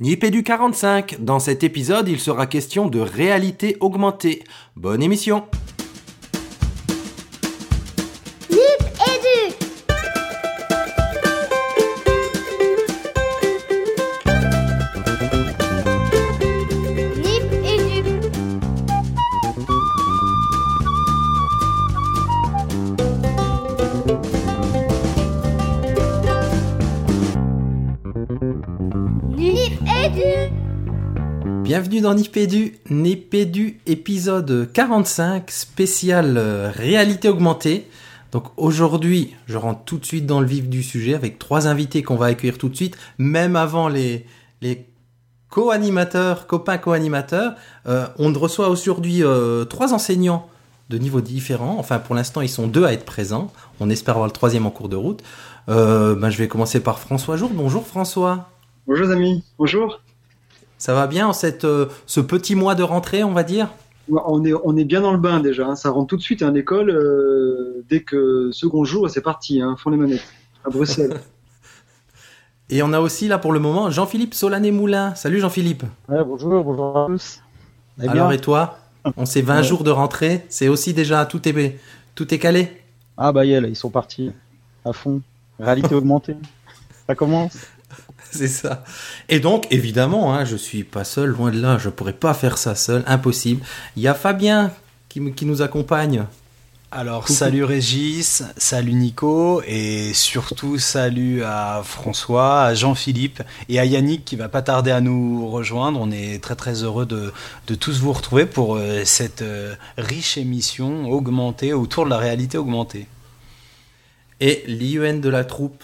Nipédu 45. Dans cet épisode, il sera question de réalité augmentée. Bonne émission. Nipédu, Nipédu épisode 45, spécial euh, réalité augmentée. Donc aujourd'hui, je rentre tout de suite dans le vif du sujet avec trois invités qu'on va accueillir tout de suite, même avant les, co-animateurs, copains co-animateurs. Euh, on reçoit aujourd'hui euh, trois enseignants de niveaux différents. Enfin, pour l'instant, ils sont deux à être présents. On espère avoir le troisième en cours de route. Ben, je vais commencer par François Jour. Bonjour François. Bonjour amis, bonjour. Ça va bien en cette, euh, ce petit mois de rentrée, on va dire? On est, on est bien dans le bain déjà, hein. ça rentre tout de suite à l'école euh, dès que second jour, c'est parti, hein, font les manettes à Bruxelles. Et on a aussi là pour le moment Jean-Philippe Solané-Moulin. Salut Jean-Philippe. Ouais, bonjour, bonjour à tous. Alors bien? et toi? On sait 20 Ouais. jours de rentrée, c'est aussi déjà tout est tout est calé? Ah bah yeah, là, ils sont partis à fond. Réalité augmentée. Ça commence? C'est ça. Et donc évidemment, hein, je suis pas seul, loin de là, je pourrais pas faire ça seul, impossible. Il y a Fabien qui, nous accompagne. Alors, Coucou. salut Régis, salut Nico, et surtout salut à François, à Jean-Philippe et à Yannick qui va pas tarder à nous rejoindre. On est très très heureux de, de tous vous retrouver pour euh, cette euh, riche émission augmentée autour de la réalité augmentée. Et l'IUN de la troupe,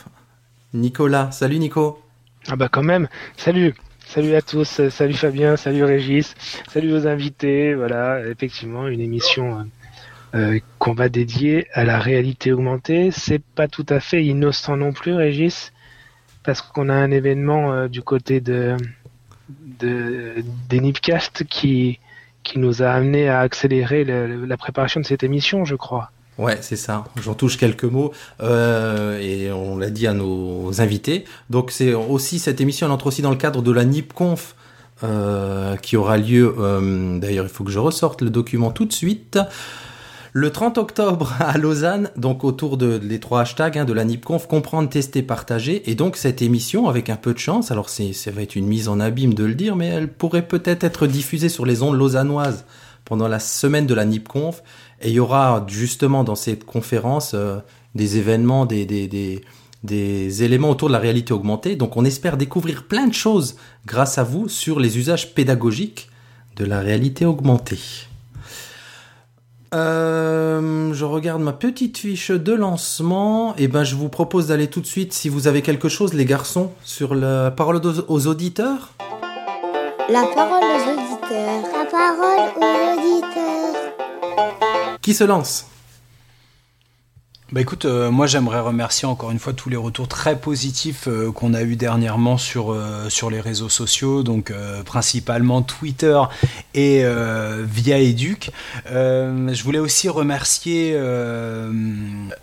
Nicolas. Salut Nico. Ah bah quand même. Salut. Salut à tous. Salut Fabien. Salut Régis. Salut aux invités. Voilà, effectivement, une émission euh, euh, qu'on va dédier à la réalité augmentée. C'est pas tout à fait innocent non plus, Régis, parce qu'on a un événement euh, du côté de, de des Nipcast qui qui nous a amené à accélérer la préparation de cette émission, je crois. Ouais, c'est ça. J'en touche quelques mots euh, et on l'a dit à nos invités. Donc c'est aussi cette émission, elle entre aussi dans le cadre de la NIPConf euh, qui aura lieu. euh, D'ailleurs, il faut que je ressorte le document tout de suite. Le 30 octobre à Lausanne, donc autour de les trois hashtags hein, de la NIPConf, comprendre, tester, partager. Et donc cette émission, avec un peu de chance, alors c'est, ça va être une mise en abîme de le dire, mais elle pourrait peut-être être diffusée sur les ondes lausannoises pendant la semaine de la NIPConf. Et il y aura justement dans cette conférence euh, des événements, des, des, des, éléments autour de la réalité augmentée. Donc on espère découvrir plein de choses grâce à vous sur les usages pédagogiques de la réalité augmentée. Euh, je regarde ma petite fiche de lancement. Et ben, je vous propose d'aller tout de suite, si vous avez quelque chose, les garçons, sur la parole aux auditeurs. La parole aux auditeurs La parole aux auditeurs Qui se lance? Bah écoute, euh, moi j'aimerais remercier encore une fois tous les retours très positifs euh, qu'on a eu dernièrement sur, euh, sur les réseaux sociaux, donc principalement Twitter et via Educ. Je voulais aussi remercier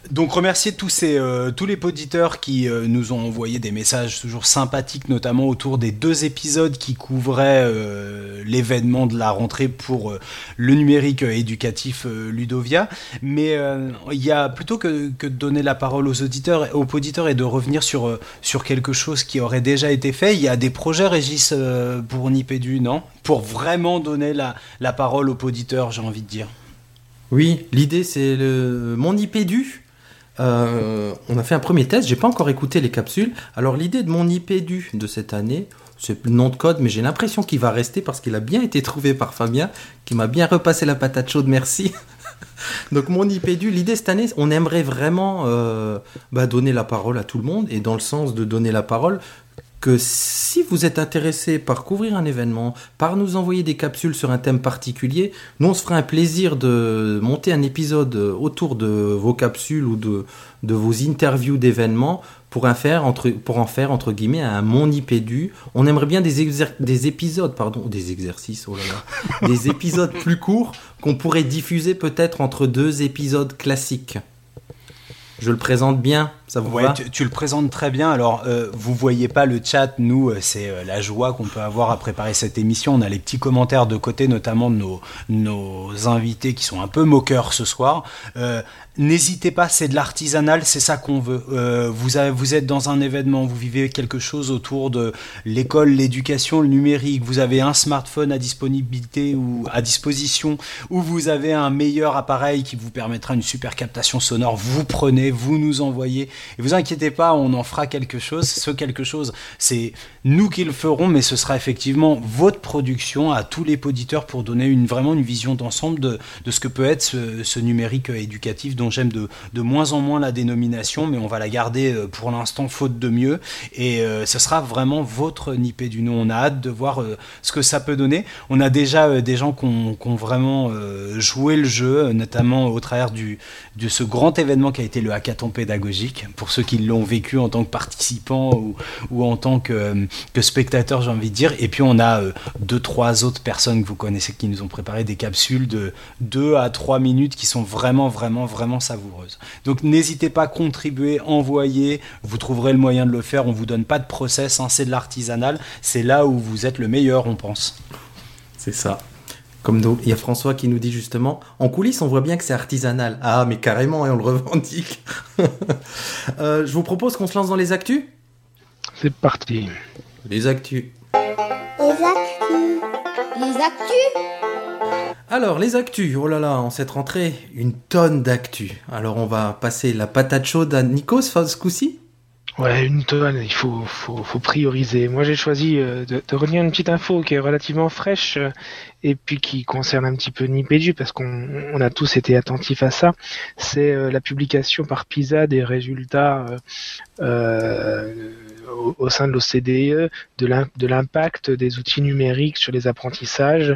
donc remercier tous ces tous les auditeurs qui nous ont envoyé des messages toujours sympathiques, notamment autour des deux épisodes qui couvraient l'événement de la rentrée pour le numérique éducatif Ludovia. Mais il y a plutôt que, que de donner la parole aux auditeurs, aux auditeurs et de revenir sur, euh, sur quelque chose qui aurait déjà été fait, il y a des projets, Régis, euh, pour Nipédu, non? Pour vraiment donner la, la parole aux auditeurs, j'ai envie de dire. Oui, l'idée c'est le mon IPDU. Euh, on a fait un premier test, j'ai pas encore écouté les capsules. Alors l'idée de mon IPDU de cette année, c'est le nom de code, mais j'ai l'impression qu'il va rester parce qu'il a bien été trouvé par Fabien, qui m'a bien repassé la patate chaude, merci. Donc mon IPDU, l'idée cette année, on aimerait vraiment euh, bah, donner la parole à tout le monde, et dans le sens de donner la parole, que si vous êtes intéressé par couvrir un événement, par nous envoyer des capsules sur un thème particulier, nous on se fera un plaisir de monter un épisode autour de vos capsules ou de, de vos interviews d'événements pour, en faire entre, pour en faire entre guillemets un mon IPDU. On aimerait bien des, des épisodes, pardon, des exercices, oh là là, des épisodes plus courts qu'on pourrait diffuser peut-être entre deux épisodes classiques. Je le présente bien, Ça vous Ouais, va tu, tu le présentes très bien. Alors, euh, vous voyez pas le chat, nous, euh, c'est euh, la joie qu'on peut avoir à préparer cette émission. On a les petits commentaires de côté, notamment de nos, nos invités qui sont un peu moqueurs ce soir. Euh, N'hésitez pas, c'est de l'artisanal, c'est ça qu'on veut. Euh, vous, avez, vous êtes dans un événement, vous vivez quelque chose autour de l'école, l'éducation, le numérique. Vous avez un smartphone à disponibilité ou à disposition, ou vous avez un meilleur appareil qui vous permettra une super captation sonore. Vous prenez, vous nous envoyez. Et vous inquiétez pas, on en fera quelque chose. Ce quelque chose, c'est nous qui le ferons, mais ce sera effectivement votre production à tous les auditeurs pour donner une, vraiment une vision d'ensemble de, de ce que peut être ce, numérique euh, éducatif dont j'aime de, de moins en moins la dénomination, mais on va la garder euh, pour l'instant faute de mieux. Et euh, ce sera vraiment votre nippé du nom. On a hâte de voir ce que ça peut donner. On a déjà des gens qui ont, vraiment joué le jeu, notamment au travers du, de ce grand événement qui a été le hackathon pédagogique, pour ceux qui l'ont vécu en tant que participants ou, en tant que, euh, que spectateurs, j'ai envie de dire. Et puis on a euh, deux, trois autres personnes que vous connaissez qui nous ont préparé des capsules de 2 à 3 minutes qui sont vraiment, vraiment, vraiment savoureuses. Donc n'hésitez pas à contribuer, envoyer, vous trouverez le moyen de le faire. On vous donne pas de process, hein, c'est de l'artisanal. C'est là où vous êtes le meilleur, on pense. C'est ça. Comme nous, il y a François qui nous dit justement, en coulisses, on voit bien que c'est artisanal. Ah, mais carrément, et on le revendique. Euh, je vous propose qu'on se lance dans les actus. C'est parti. Les actus. Les actus. Les actus Alors, les actus. Oh là là, en cette rentrée, une tonne d'actus. Alors, on va passer la patate chaude à Nikos ce coup-ci. Ouais, une tonne, il faut, faut, faut prioriser. Moi, j'ai choisi euh, de, de relire une petite info qui est relativement fraîche euh, et puis qui concerne un petit peu Nipédu parce qu'on on a tous été attentifs à ça. C'est euh, la publication par PISA des résultats euh, au, au sein de l'OCDE de l'im- de l'impact des outils numériques sur les apprentissages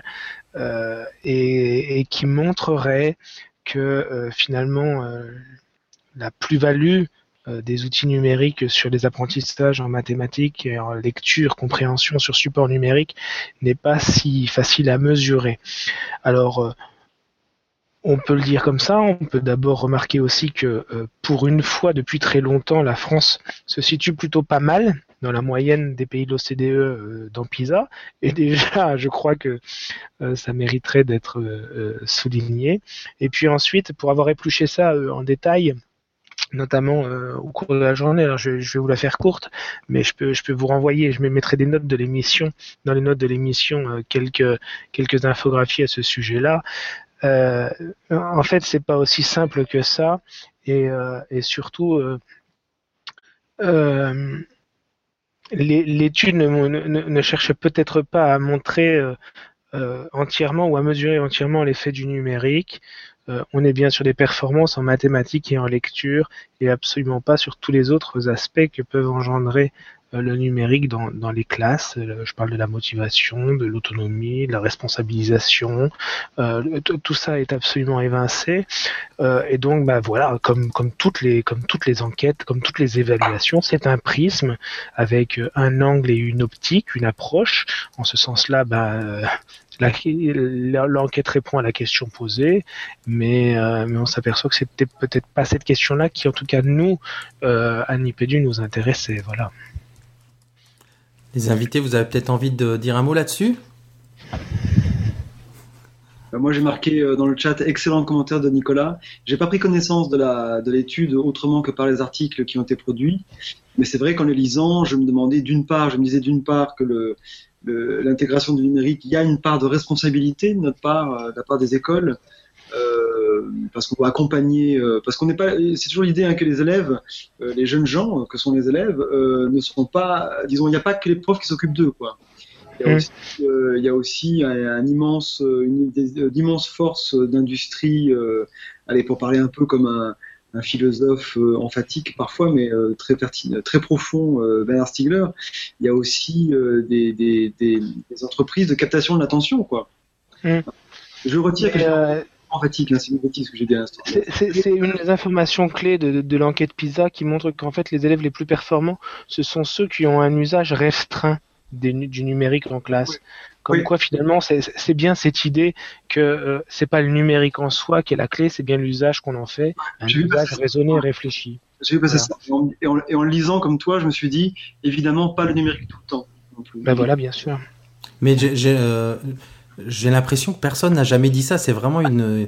euh, et, et qui montrerait que euh, finalement la plus-value des outils numériques sur les apprentissages en mathématiques et en lecture, compréhension sur support numérique n'est pas si facile à mesurer. Alors, euh, on peut le dire comme ça, on peut d'abord remarquer aussi que euh, pour une fois depuis très longtemps, la France se situe plutôt pas mal dans la moyenne des pays de l'OCDE euh, dans PISA, et déjà je crois que euh, ça mériterait d'être euh, euh, souligné. Et puis ensuite, pour avoir épluché ça euh, en détail, notamment euh, au cours de la journée. Alors je, vais vous la faire courte, mais je peux, vous renvoyer. Je me mettrai des notes de l'émission, dans les notes de l'émission, euh, quelques, infographies à ce sujet-là. Euh, en fait, c'est pas aussi simple que ça, et, surtout, l'étude ne, cherche peut-être pas à montrer entièrement ou à mesurer entièrement l'effet du numérique. Euh, on est bien sur des performances en mathématiques et en lecture et absolument pas sur tous les autres aspects que peuvent engendrer euh, le numérique dans, dans les classes. Euh, Je parle de la motivation, de l'autonomie, de la responsabilisation. Euh, tout ça est absolument évincé. Et donc, bah, voilà, comme, comme, toutes les, comme toutes les enquêtes, comme toutes les évaluations, c'est un prisme avec un angle et une optique, une approche. En ce sens-là, bah, l'enquête répond à la question posée, mais, euh, mais on s'aperçoit que c'était peut-être pas cette question-là qui, en tout cas, nous, euh, à Nipédu, nous intéressait. Voilà. Les invités, vous avez peut-être envie de dire un mot là-dessus? Euh, Moi, j'ai marqué euh, dans le chat excellent commentaire de Nicolas. J'ai pas pris connaissance de la de l'étude autrement que par les articles qui ont été produits, mais c'est vrai qu'en les lisant, je me demandais d'une part, je me disais d'une part que le le- l'intégration du numérique, il y a une part de responsabilité de notre part, euh, de la part des écoles, euh, parce qu'on va accompagner, euh, parce qu'on n'est pas, c'est toujours l'idée hein, que les élèves, euh, les jeunes gens que sont les élèves, ne sont pas, disons, il n'y a pas que les profs qui s'occupent d'eux, quoi. Il y a Mm. aussi, il y a aussi un, un immense, une euh, d'immenses forces d'industrie, allez, pour parler un peu comme un, un philosophe euh, emphatique parfois, mais euh, très pertinent, très profond, euh, Bernard Stiegler. Il y a aussi des, des, des, des entreprises de captation de l'attention, quoi. Mm. Je retire Mais, que. C'est- une des informations clés de, de- de l'enquête PISA qui montre qu'en fait les élèves les plus performants, ce sont ceux qui ont un usage restreint des du numérique en classe. Comme Oui. quoi finalement c'est bien cette idée que euh, c'est pas le numérique en soi qui est la clé, c'est bien l'usage qu'on en fait, un usage raisonné et réfléchi. J'ai vu passer ça. Et en, et en- et en le lisant comme toi, je me suis dit, évidemment, pas le numérique tout le temps. Ben voilà, bien sûr. Mais j'ai euh, j'ai l'impression que personne n'a jamais dit ça. C'est vraiment une,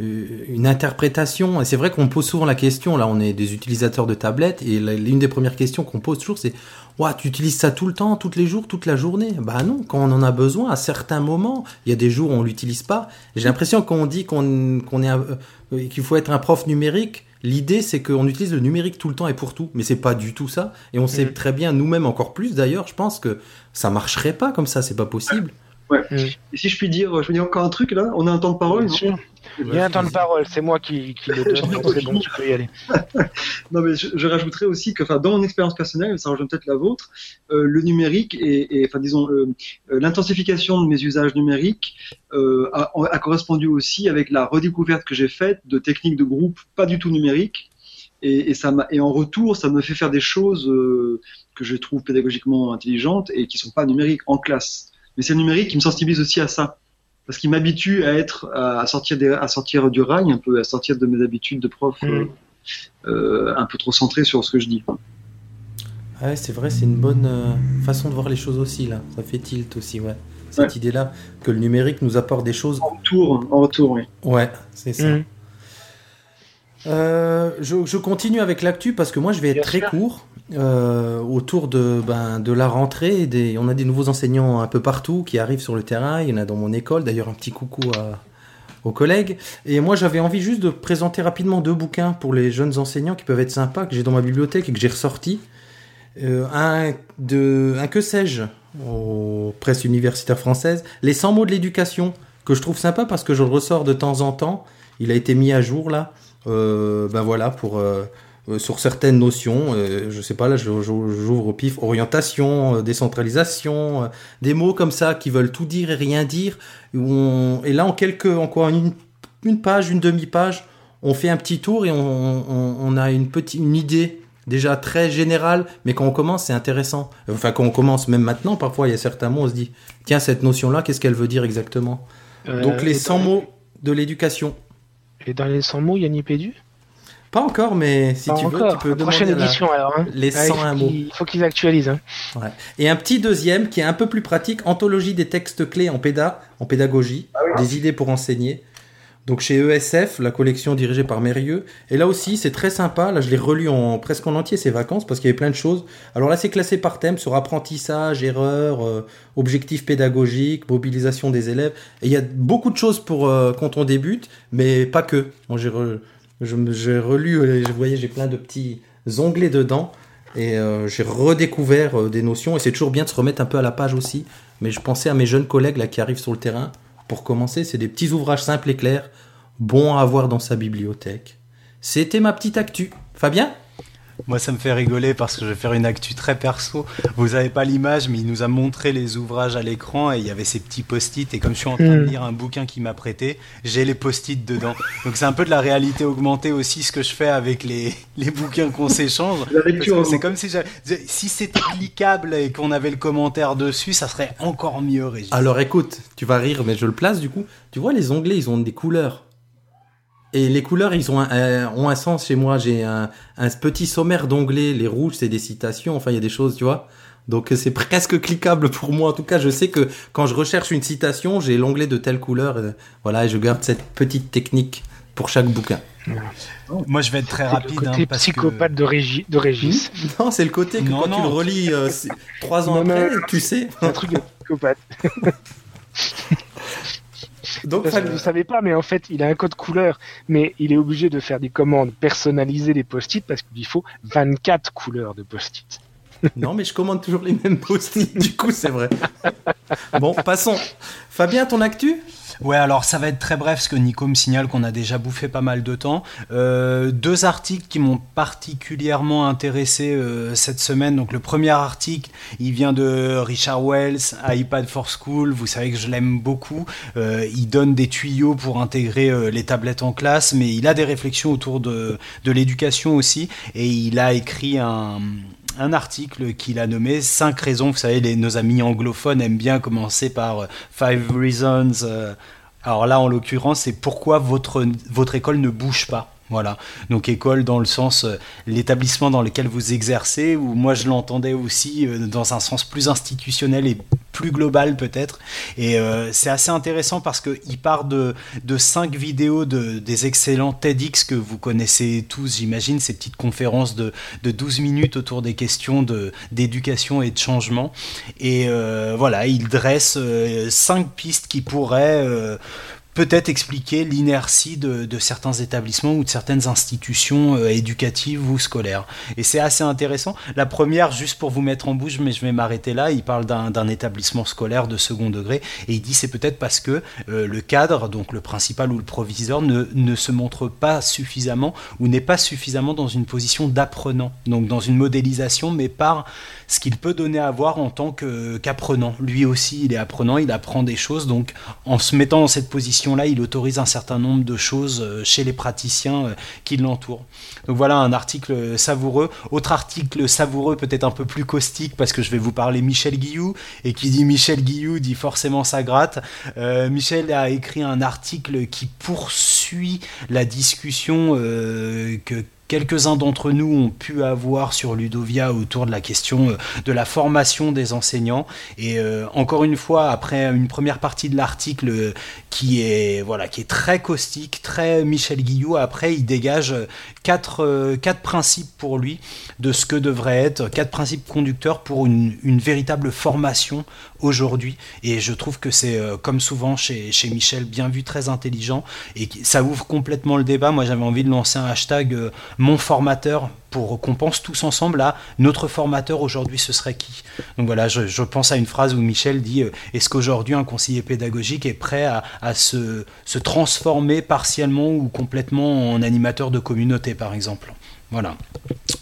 euh, une interprétation. Et c'est vrai qu'on pose souvent la question. Là, on est des utilisateurs de tablettes. Et l'une des premières questions qu'on pose toujours, c'est Ouah, tu utilises ça tout le temps, tous les jours, toute la journée? Bah non, quand on en a besoin, à certains moments. Il y a des jours où on l'utilise pas. J'ai l'impression qu'on dit qu'on qu'on est euh, qu'il faut être un prof numérique. L'idée, c'est qu'on utilise le numérique tout le temps et pour tout, mais c'est pas du tout ça. Et on sait Mm. très bien, nous-mêmes encore plus d'ailleurs, je pense que ça marcherait pas comme ça, c'est pas possible. Et si je puis dire, je peux dire encore un truc là, on a un temps de parole. Bien non? sûr. Il y a un temps de parole, c'est moi qui, qui le donne, donc c'est bon, tu peux y aller. Non, mais je, je rajouterais aussi que, enfin, dans mon expérience personnelle, ça rejoint peut-être la vôtre, euh, le numérique et, et, enfin, disons, euh, euh, l'intensification de mes usages numériques euh, a, a correspondu aussi avec la redécouverte que j'ai faite de techniques de groupe pas du tout numériques. Et, et ça et en retour, ça me fait faire des choses euh, que je trouve pédagogiquement intelligentes et qui sont pas numériques en classe. Mais c'est le numérique qui me sensibilise aussi à ça. Parce qu'il m'habitue à être, à sortir des, à sortir du rail un peu, à sortir de mes habitudes de prof. Mm. euh, euh, un peu trop centré sur ce que je dis. Ouais, c'est vrai, c'est une bonne euh, façon de voir les choses aussi, là. Ça fait tilt aussi, ouais. Cette Ouais. idée-là, que le numérique nous apporte des choses. En retour, en retour, oui. Ouais, c'est ça. Euh, je, je continue avec l'actu parce que moi je vais être Bien très sûr. court euh, autour de, ben, de la rentrée. on a des nouveaux enseignants un peu partout qui arrivent sur le terrain. Il y en a dans mon école. D'ailleurs, un petit coucou aux collègues. Et moi j'avais envie juste de présenter rapidement deux bouquins pour les jeunes enseignants qui peuvent être sympas, que j'ai dans ma bibliothèque et que j'ai ressorti. Euh, un, de, un que sais-je aux presses universitaires françaises, Les 100 mots de l'éducation, que je trouve sympa parce que je le ressors de temps en temps. Il a été mis à jour là. Euh, ben voilà, pour, euh, sur certaines notions. euh, je sais pas, là, j'ouvre au pif. Orientation, euh, décentralisation, euh, des mots comme ça qui veulent tout dire et rien dire. où on- et là, en quelques, en quoi, une, une page, une demi-page, on fait un petit tour et on, on, on a une petite, une idée déjà très générale, mais quand on commence, c'est intéressant. Enfin, quand on commence, même maintenant, parfois, il y a certains mots, on se dit, tiens, cette notion-là, qu'est-ce qu'elle veut dire exactement? Euh, Donc, les et 100 dans- mots de l'éducation. Et dans les 100 mots, il y a Nipédu Pas encore, mais si Pas tu veux, tu peux demander Prochaine la- édition alors. Hein. les Ah, il 101 faut mots. qu'ils- Il faut qu'ils actualisent. Hein. Et un petit deuxième qui est un peu plus pratique, anthologie des textes clés en péda, en pédagogie, des idées pour enseigner. Donc chez ESF, la collection dirigée par Mérieux. Et là aussi, c'est très sympa. Là, je l'ai relu en presque en entier ces vacances parce qu'il y avait plein de choses. Alors là, c'est classé par thème sur apprentissage, erreur, euh, objectifs pédagogiques, mobilisation des élèves. Et il y a beaucoup de choses pour euh, quand on débute, mais pas que. Moi, j'ai re- je me- j'ai relu, euh, je voyais, j'ai plein de petits onglets dedans. Et euh, j'ai redécouvert euh, des notions. Et c'est toujours bien de se remettre un peu à la page aussi. Mais je pensais à mes jeunes collègues là qui arrivent sur le terrain. Pour commencer, c'est des petits ouvrages simples et clairs, bons à avoir dans sa bibliothèque. C'était ma petite actu. Fabien? Moi, ça me fait rigoler parce que je vais faire une actu très perso. Vous avez pas l'image, mais il nous a montré les ouvrages à l'écran et il y avait ces petits post-it. Et comme je suis en train de Mm. lire un bouquin qu'il m'a prêté, j'ai les post-it dedans. Donc c'est un peu de la réalité augmentée aussi ce que je fais avec les, les bouquins qu'on s'échange. C'est comme si j'avais- si c'était cliquable et qu'on avait le commentaire dessus, ça serait encore mieux, Régis. Alors écoute, tu vas rire, mais je le place du coup. Tu vois, les onglets, ils ont des couleurs. Et les couleurs, ils ont un, un- ont un sens chez moi. J'ai un, un petit sommaire d'onglets. Les rouges, c'est des citations. Enfin, il y a des choses, tu vois. Donc c'est presque cliquable pour moi. En tout cas, je sais que quand je recherche une citation, j'ai l'onglet de telle couleur. euh, Voilà, et je garde cette petite technique pour chaque bouquin. Moi, je vais être très C'est le rapide. côté hein, parce psychopathe que... de, Régi- de Régis. Non, c'est le côté que Non, quand non. tu le relis euh, trois ans Non, après, non. tu sais. C'est un truc de psychopathe. Donc, Parce que Fabien- vous savez pas, mais en fait, il a un code couleur, mais il est obligé de faire des commandes personnalisées des post-it parce qu'il faut 24 couleurs de post-it. Non, mais je commande toujours les mêmes post-it, du coup, c'est vrai. Bon, passons. Fabien, ton actu? Ouais, alors ça va être très bref parce que Nico me signale qu'on a déjà bouffé pas mal de temps. Euh, deux articles qui m'ont particulièrement intéressé euh, cette semaine. Donc le premier article, il vient de Richard Wells, iPad for School. Vous savez que je l'aime beaucoup. Euh, il donne des tuyaux pour intégrer les tablettes en classe, mais il a des réflexions autour de l'éducation aussi. Et il a écrit un un article qu'il a nommé 5 raisons. Vous savez, nos amis anglophones aiment bien commencer par euh, Five Reasons. euh, alors là, en l'occurrence, c'est pourquoi votre école ne bouge pas. Voilà. Donc école dans le sens euh, l'établissement dans lequel vous exercez, ou moi je l'entendais aussi euh, dans un sens plus institutionnel et plus global peut-être. Et euh, c'est assez intéressant parce qu'il part de, de cinq vidéos de, des excellents TEDx que vous connaissez tous, j'imagine, ces petites conférences de, de 12 minutes autour des questions de, d'éducation et de changement. Et voilà, il dresse cinq pistes qui pourraient peut-être expliquer l'inertie de, certains établissements ou de certaines institutions euh, éducatives ou scolaires. Et c'est assez intéressant. La première, juste pour vous mettre en bouche, mais je vais m'arrêter là, il parle d'un établissement scolaire de second degré et il dit c'est peut-être parce que euh, le cadre, donc le principal ou le proviseur, ne, ne se montre pas suffisamment ou n'est pas suffisamment dans une position d'apprenant, donc dans une modélisation, mais par ce qu'il peut donner à voir en tant qu'apprenant. Lui aussi, il est apprenant, il apprend des choses, donc en se mettant dans cette position-là, il autorise un certain nombre de choses euh, chez les praticiens euh, qui l'entourent. Donc voilà un article savoureux. Autre article savoureux, peut-être un peu plus caustique, parce que je vais vous parler Michel Guillou, et qui dit Michel Guillou dit forcément ça gratte. Euh, Michel a écrit un article qui poursuit la discussion que quelques-uns d'entre nous ont pu avoir sur Ludovia autour de la question euh, de la formation des enseignants. Et euh, encore une fois, après une première partie de l'article euh, qui est voilà qui est très caustique, très Michel Guillou, après il dégage quatre, quatre principes pour lui de ce que devrait être quatre principes conducteurs pour une, une véritable formation aujourd'hui. Et je trouve que c'est, euh, comme souvent chez, Michel, bien vu, très intelligent. Et ça ouvre complètement le débat. Moi, j'avais envie de lancer un hashtag euh, mon formateur pour qu'on pense tous ensemble à notre formateur aujourd'hui, ce serait qui? Donc voilà, je, pense à une phrase où Michel dit euh, Est-ce qu'aujourd'hui un conseiller pédagogique est prêt à, se transformer partiellement ou complètement en animateur de communauté, par exemple? Voilà.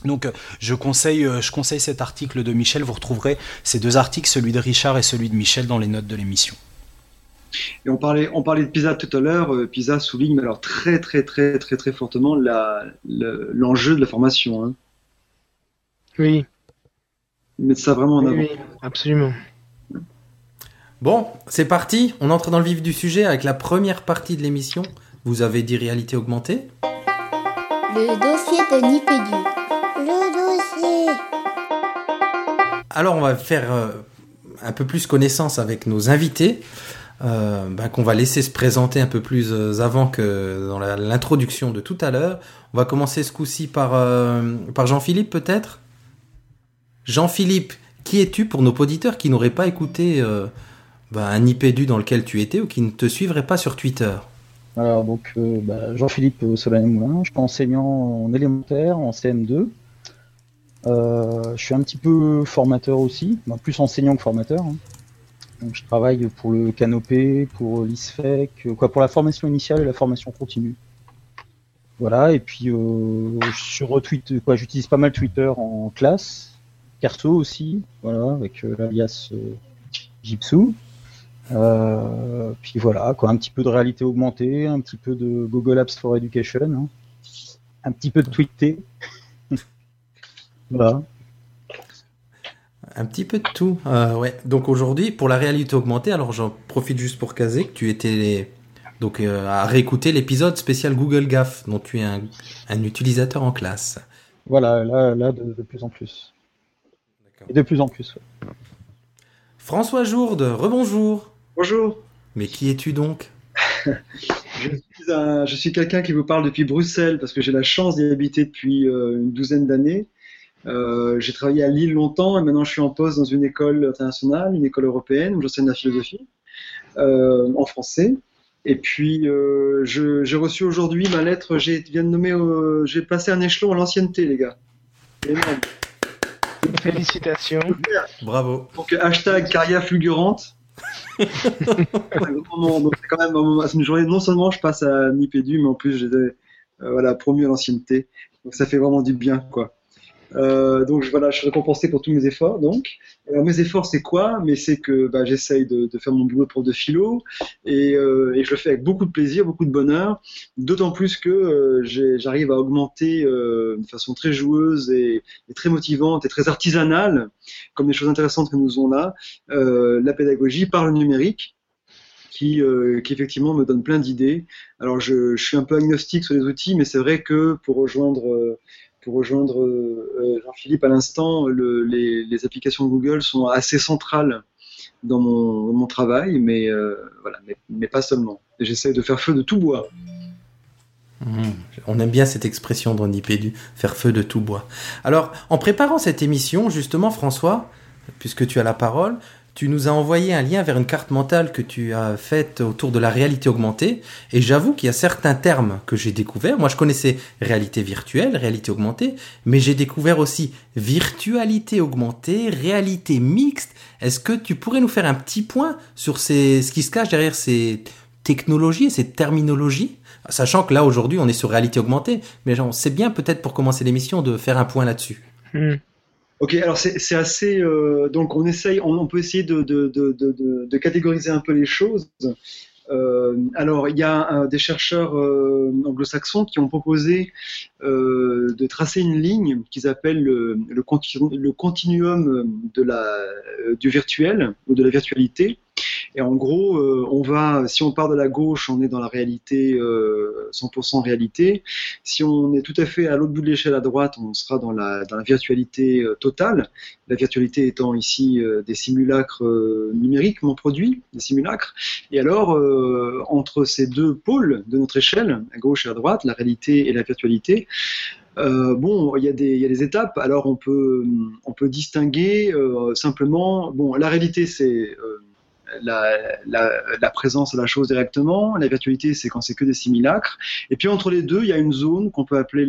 Donc je conseille, euh, je conseille cet article de Michel. Vous retrouverez ces deux articles, celui de Richard et celui de Michel, dans les notes de l'émission. Et on parlait, on parlait de PISA tout à l'heure. Euh, PISA souligne alors très très très très très fortement l'enjeu de la formation. Hein. Oui. Mettre ça vraiment en avant. Oui, absolument. Bon, c'est parti. On entre dans le vif du sujet avec la première partie de l'émission. Vous avez dit réalité augmentée le dossier de Nipédu. Alors, on va faire euh, un peu plus connaissance avec nos invités. Euh, ben, qu'on va laisser se présenter un peu plus euh, avant que dans l'introduction de tout à l'heure. On va commencer ce coup-ci par, Jean-Philippe peut-être? Jean-Philippe, qui es-tu pour nos auditeurs qui n'auraient pas écouté ben, un IPDU dans lequel tu étais ou qui ne te suivraient pas sur Twitter? Alors, donc, euh, bah, Jean-Philippe Solane-Moulin, je suis enseignant en élémentaire, en CM2. Euh, je suis un petit peu formateur aussi, plus enseignant que formateur. Hein. Donc, je travaille pour le Canopé, pour l'ISFEC, quoi, pour la formation initiale et la formation continue. Voilà, et puis euh, je retweet, quoi, j'utilise pas mal Twitter en classe, Carto aussi, voilà, avec l'alias Jipsou. Euh, puis voilà, quoi, un petit peu de réalité augmentée, un petit peu de Google Apps for Education, hein. un petit peu de tweeté. Voilà. Un petit peu de tout. Euh, ouais. Donc aujourd'hui, pour la réalité augmentée, alors j'en profite juste pour caser que tu étais donc euh, à réécouter l'épisode spécial Google Gaff, dont tu es un, utilisateur en classe. Voilà, là, là de, plus en plus. Et de plus en plus. François Jourde, rebonjour. Bonjour. Mais qui es-tu donc? Je suis, quelqu'un qui vous parle depuis Bruxelles parce que j'ai la chance d'y habiter depuis euh, une douzaine d'années. Euh, j'ai travaillé à Lille longtemps et maintenant je suis en poste dans une école internationale, une école européenne où j'enseigne la philosophie euh, en français. Et puis j'ai reçu aujourd'hui ma lettre, j'ai viens de nommer, j'ai passé un échelon à l'ancienneté, les gars. Félicitations. Bravo. Donc hashtag carrière fulgurante c'est quand même une journée, non seulement je passe à Nipédu, mais en plus j'ai euh, voilà, promu à l'ancienneté. Donc ça fait vraiment du bien, quoi. Euh, donc voilà, je suis récompensé pour tous mes efforts. Donc, alors mes efforts, c'est quoi? Mais c'est que bah, j'essaye de, faire mon boulot pour de philo et, euh, et, je le fais avec beaucoup de plaisir, beaucoup de bonheur. D'autant plus que euh, j'arrive à augmenter de façon très joueuse et, très motivante et très artisanale, comme des choses intéressantes que nous avons là, la pédagogie par le numérique. qui, euh, effectivement me donne plein d'idées. Alors je, suis un peu agnostique sur les outils, mais c'est vrai que pour rejoindre, euh, rejoindre euh, Jean-Philippe à l'instant, le, les, applications Google sont assez centrales dans mon, travail, mais, euh, voilà, mais, mais, pas seulement. J'essaie de faire feu de tout bois. Mmh. On aime bien cette expression d'Andy Pédu, faire feu de tout bois. Alors, en préparant cette émission, justement, François, puisque tu as la parole, tu nous as envoyé un lien vers une carte mentale que tu as faite autour de la réalité augmentée. Et j'avoue qu'il y a certains termes que j'ai découverts. Moi, je connaissais réalité virtuelle, réalité augmentée, mais j'ai découvert aussi virtualité augmentée, réalité mixte. Est-ce que tu pourrais nous faire un petit point sur ces, ce qui se cache derrière ces technologies et ces terminologies? Sachant que là, aujourd'hui, on est sur réalité augmentée, mais c'est bien peut-être pour commencer l'émission de faire un point là-dessus. Mmh. Ok, alors c'est assez. Euh, donc on essaye, on, peut essayer de, de, de, de, catégoriser un peu les choses. Euh, alors il y a un, des chercheurs euh, anglo-saxons qui ont proposé euh, de tracer une ligne qu'ils appellent le, le, continu, le, continuum de la, du virtuel ou de la virtualité. Et en gros, euh, on va, si on part de la gauche, on est dans la réalité, euh, 100% réalité. Si on est tout à fait à l'autre bout de l'échelle à droite, on sera dans la, dans la virtualité euh, totale. La virtualité étant ici euh, des simulacres euh, numériquement produits, des simulacres. Et alors, entre ces deux pôles de notre échelle, à gauche et à droite, la réalité et la virtualité, euh, bon, il y, a des, étapes. Alors, on peut, distinguer euh, simplement. Bon, la réalité, c'est euh, la, présence de la chose directement. La virtualité, c'est quand c'est que des simulacres. Et puis entre les deux, il y a une zone qu'on peut appeler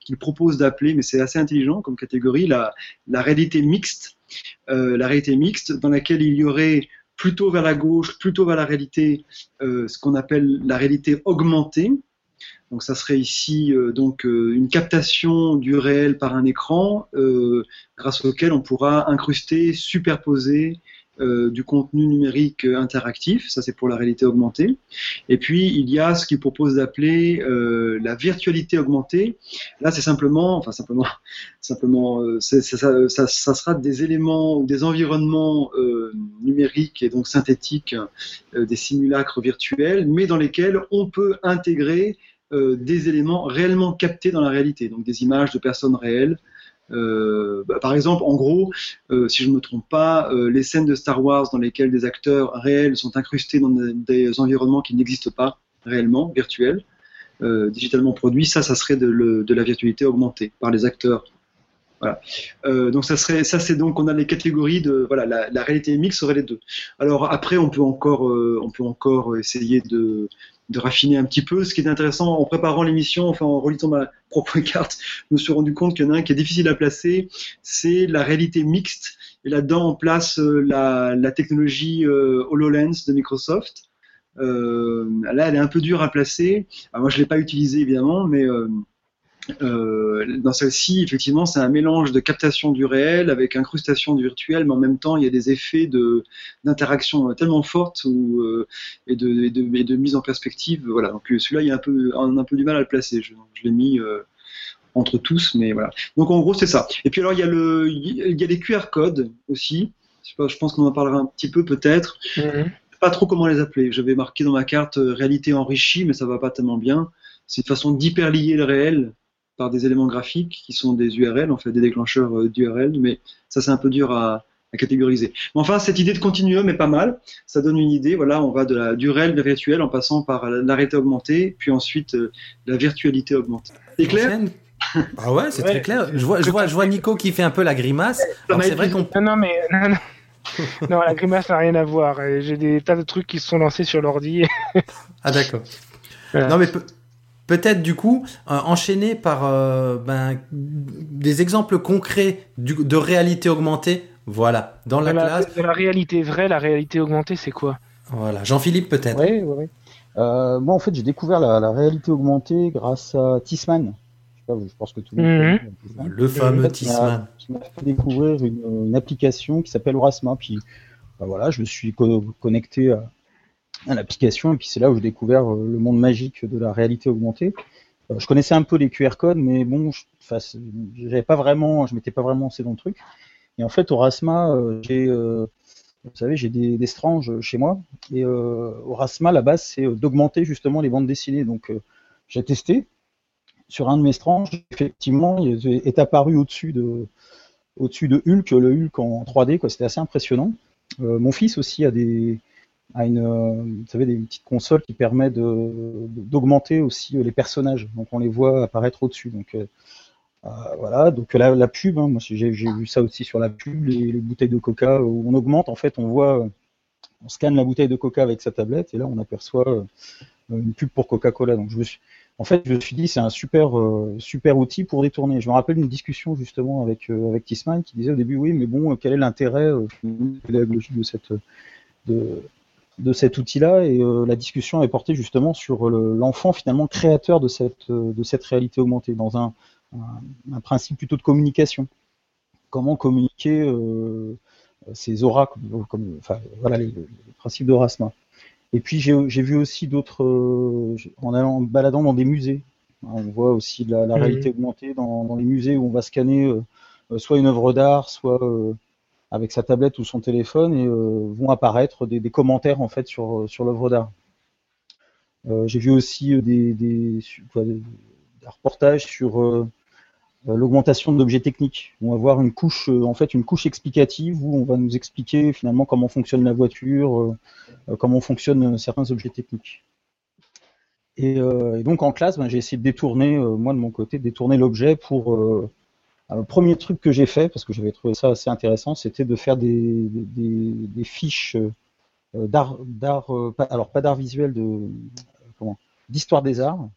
qu'il propose d'appeler, mais c'est assez intelligent comme catégorie, la, réalité mixte. La réalité mixte, dans laquelle il y aurait plutôt vers la gauche, plutôt vers la réalité, ce qu'on appelle la réalité augmentée. Donc ça serait ici euh, donc euh, une captation du réel par un écran, euh, grâce auquel on pourra incruster, superposer du contenu numérique interactif, ça c'est pour la réalité augmentée. Et puis il y a ce qu'il propose d'appeler la virtualité augmentée. Là c'est simplement, enfin simplement, simplement, ça, sera des éléments ou des environnements numériques et donc synthétiques, des simulacres virtuels, mais dans lesquels on peut intégrer des éléments réellement captés dans la réalité, donc des images de personnes réelles, euh, bah, par exemple, en gros, euh, si je ne me trompe pas, euh, les scènes de Star Wars dans lesquelles des acteurs réels sont incrustés dans des, environnements qui n'existent pas réellement, virtuels, euh, digitalement produits, ça, ça serait de, la virtualité augmentée par les acteurs. Voilà. Euh, donc ça serait, ça c'est donc on a les catégories de voilà la, la réalité mixte serait les deux. Alors après on peut encore, on peut encore essayer de de raffiner un petit peu. Ce qui est intéressant en préparant l'émission, enfin en relisant ma propre carte, je me suis rendu compte qu'il y en a un qui est difficile à placer, c'est la réalité mixte. Et là-dedans, on place euh, la, la, technologie euh, HoloLens de Microsoft. Euh, là, elle est un peu dure à placer. Alors, moi, je l'ai pas utilisée évidemment, mais euh, euh, dans celle-ci, effectivement, c'est un mélange de captation du réel avec incrustation du virtuel, mais en même temps, il y a des effets de, d'interaction tellement fortes ou, euh, et, de, et, de, et, de, mise en perspective. Voilà. Donc celui-là, il y a un peu, un, un peu du mal à le placer. Je, je l'ai mis euh, entre tous, mais voilà. Donc en gros, c'est ça. Et puis alors, il y a, le, il y a les QR codes aussi. Je, sais pas, je pense qu'on en parlera un petit peu peut-être. Mm-hmm. Pas trop comment les appeler. J'avais marqué dans ma carte réalité enrichie, mais ça va pas tellement bien. C'est une façon d'hyperlier le réel par des éléments graphiques qui sont des URL, en fait, des déclencheurs euh, d'URL, mais ça c'est un peu dur à, à, catégoriser. Mais enfin, cette idée de continuum est pas mal. Ça donne une idée. Voilà, on va de la du réel, de virtuel, en passant par la réalité augmentée, puis ensuite euh, la virtualité augmentée. C'est clair? Ah ouais, c'est ouais. très clair. Je vois, je vois, je vois Nico qui fait un peu la grimace. C'est vrai qu'on. Non, non, mais non, non. non, la grimace n'a rien à voir. J'ai des tas de trucs qui se sont lancés sur l'ordi. ah d'accord. Voilà. Non mais peut-être du coup euh, enchaîner par euh, ben, des exemples concrets du, de réalité augmentée. Voilà, dans la, classe. La, de la réalité vraie, la réalité augmentée, c'est quoi? Voilà, Jean-Philippe peut-être. Oui, oui, oui. Euh, moi, en fait, j'ai découvert la, la, réalité augmentée grâce à Tisman. Je, pense que tout le monde mmh. connaît. Le fameux Tisman. Qui m'a fait découvrir une, une, application qui s'appelle Orasma. Puis, ben voilà, je me suis co connecté à, l'application et puis c'est là où j'ai découvert euh, le monde magique de la réalité augmentée. Euh, je connaissais un peu les QR codes, mais bon, j'avais pas vraiment, je m'étais pas vraiment lancé dans le truc. Et en fait, au Rasma, euh, j'ai Vous savez, j'ai des, des stranges chez moi. Et euh, au Rasma, la base, c'est d'augmenter justement les bandes dessinées. Donc, j'ai testé. Sur un de mes stranges, effectivement, il est apparu au-dessus de, au-dessus de Hulk, le Hulk en 3D. Quoi. C'était assez impressionnant. Mon fils aussi a des, a une, euh, vous savez, des petites consoles qui permettent de, d'augmenter aussi les personnages. Donc, on les voit apparaître au-dessus. Donc, euh, euh, voilà, donc la, pub, hein, j'ai, vu ça aussi sur la pub, les, les bouteilles de coca on augmente, en fait, on voit, euh, on scanne la bouteille de coca avec sa tablette et là on aperçoit euh, une pub pour Coca-Cola. Donc je me en fait, je me suis dit c'est un super euh, super outil pour détourner. Je me rappelle une discussion justement avec euh, avec Tisman qui disait au début oui, mais bon, quel est l'intérêt euh, pédagogique de cette de cet outil-là et euh, la discussion est portée justement sur le- l'enfant finalement créateur de cette euh, de cette réalité augmentée dans un un, un principe plutôt de communication. Comment communiquer euh, ces auras, comme, comme- enfin, voilà, les, les principes d'Orasma. Et puis j'ai vu aussi d'autres, euh, en allant en baladant dans des musées. On voit aussi la, la Mhm. réalité augmentée dans, dans les musées où on va scanner euh, euh, soit une œuvre d'art, soit euh, avec sa tablette ou son téléphone et euh, vont apparaître des, commentaires en fait sur, sur l'œuvre d'art. Euh, j'ai vu aussi euh, des, reportages sur l'augmentation d'objets techniques. On va voir une couche, en fait, une couche explicative où on va nous expliquer finalement comment fonctionne la voiture, comment fonctionnent certains objets techniques. Et, donc en classe, ben, j'ai essayé de détourner, moi de mon côté, détourner l'objet pour. Le premier truc que j'ai fait, parce que j'avais trouvé ça assez intéressant, c'était de faire des, fiches euh, d'art, euh, alors pas d'art visuel, de comment, d'histoire des arts.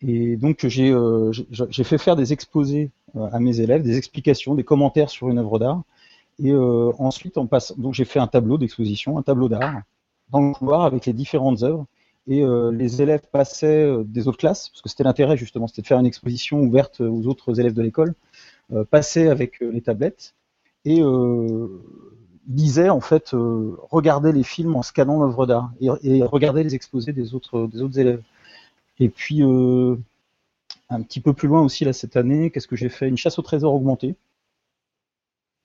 Et donc j'ai euh, fait faire des exposés à mes élèves, des explications, des commentaires sur une œuvre d'art. Et ensuite, on passe. Donc j'ai fait un tableau d'exposition, un tableau d'art dans le couloir avec les différentes œuvres. Et euh, les élèves passaient euh, des autres classes, parce que c'était l'intérêt justement, c'était de faire une exposition ouverte aux autres élèves de l'école, euh, passaient avec les tablettes et lisaient en fait, regardaient les films en scannant l'œuvre d'art et, et regardaient les exposés des autres élèves. Et puis un petit peu plus loin aussi là cette année, qu'est-ce que j'ai fait? Une chasse au trésor augmentée.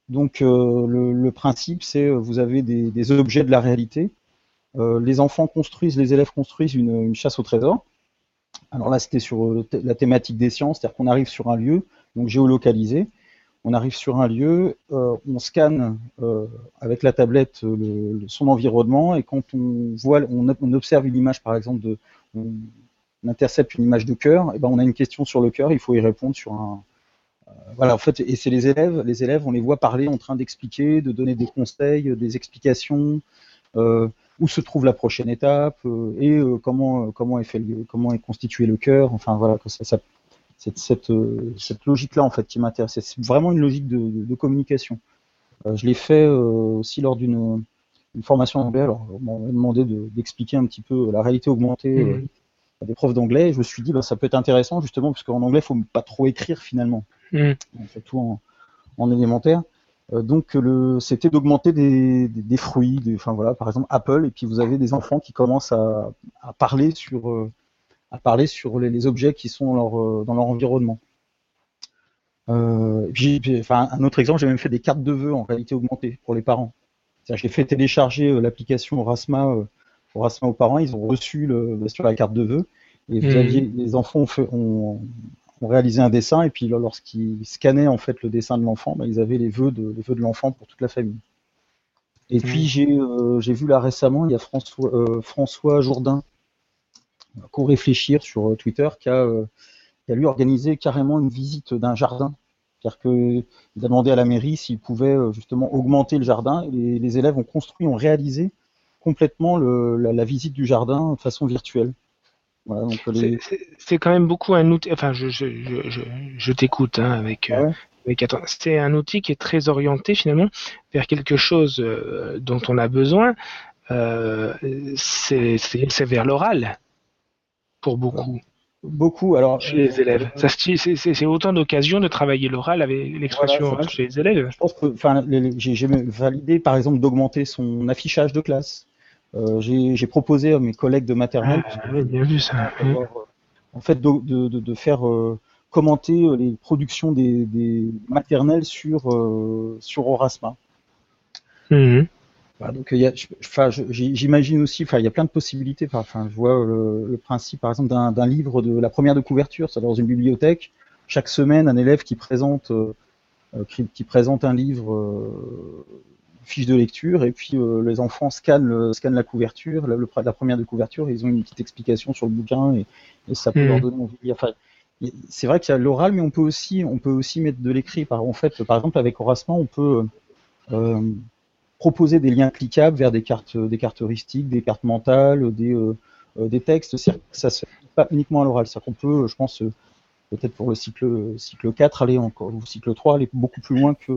Donc le, principe c'est vous avez des objets de la réalité. Euh, les enfants construisent, les élèves construisent une, chasse au trésor. Alors là c'était sur euh, la thématique des sciences, c'est-à-dire qu'on arrive sur un lieu, donc géolocalisé. On arrive sur un lieu, euh, on scanne avec la tablette le- le- son environnement et quand on voit, on, observe une image par exemple on, intercepte une image de cœur, et ben on a une question sur le cœur, il faut y répondre sur un. voilà, en fait, et c'est les élèves, les élèves, on les voit parler en train d'expliquer, de donner des conseils, des explications, où se trouve la prochaine étape euh, et euh, comment euh, comment est fait le- comment est constitué le cœur. Enfin voilà, ça, ça- c'est cette euh, cette logique-là en fait qui m'intéresse. C'est vraiment une logique de, de- de communication. Euh, je l'ai fait euh, aussi lors d'une une formation en anglais. Alors on m'a demandé de- d'expliquer un petit peu la réalité augmentée. euh, Mhm. à des profs d'anglais, je me suis dit, bah, ça peut être intéressant justement, parce qu'en anglais, il faut pas trop écrire finalement, Mhm. surtout en, en élémentaire. Euh, donc, le, c'était d'augmenter des, des, des fruits, des, enfin voilà, par exemple Apple, et puis vous avez des enfants qui commencent à, à parler sur, euh, à parler sur les, les objets qui sont dans leur, euh, dans leur environnement. Euh, enfin, un autre exemple, j'ai même fait des cartes de vœux en réalité augmentée pour les parents. J'ai fait télécharger l'application Rasma, Rasma aux parents, ils ont reçu le, sûr la carte de vœux, et vous Mhm. aviez, les enfants ont, fait, ont, ont réalisé un dessin, et puis lorsqu'ils scannaient en fait le dessin de l'enfant, bah, ils avaient les vœux de, les vœux de l'enfant pour toute la famille. Et puis j'ai euh, j'ai vu là récemment, il y a François, euh, François Jourdain, qu'on réfléchir sur euh, Twitter, qui a, euh, qui a lui organisé carrément une visite d'un jardin. C'est-à-dire qu'il a demandé à la mairie s'il pouvait justement augmenter le jardin. Et les, les élèves ont construit, ont réalisé complètement le, la, la visite du jardin de façon virtuelle. Voilà, donc les... C'est- quand même beaucoup un outil. Enfin, je, je, je, je, je t'écoute hein, avec, euh, ouais. avec. C'est un outil qui est très orienté finalement vers quelque chose euh, dont on a besoin. Euh, c'est vers l'oral pour beaucoup beaucoup. Alors, chez les élèves. C'est- autant d'occasions de travailler l'oral avec l'expression Voilà, orale c'est- chez les élèves. Je pense que, j'ai validé par exemple d'augmenter son affichage de classe. Euh, j'ai proposé à mes collègues de maternelle Ah, oui, bien vu ça. d'avoir, euh, en fait de, de, de- de faire euh, commenter les productions des, des maternelles sur euh, sur Orasma. Mhm. Voilà, donc j'imagine aussi, il y a plein de possibilités. Enfin, je vois le, le principe, par exemple, d'un livre de la première de couverture, c'est dans une bibliothèque. Chaque semaine, un élève qui présente, euh, qui, qui présente un livre, euh, fiche de lecture, et puis euh, les enfants scannent, le, scannent la couverture, la, le- la première de couverture, et ils ont une petite explication sur le bouquin, et, et ça peut Mhm. leur donner envie. Enfin, c'est vrai qu'il y a l'oral, mais on peut aussi, on peut aussi mettre de l'écrit. Par, en fait, par exemple, avec Horacement, on peut euh, proposer des liens cliquables vers des cartes, des cartes heuristiques, des cartes mentales, des, euh, des textes. C'est- Ça se fait pas uniquement à l'oral. C'est-à-dire qu'on peut, je pense, peut-être pour le cycle, cycle 4, aller encore, ou cycle 3, aller beaucoup plus loin que,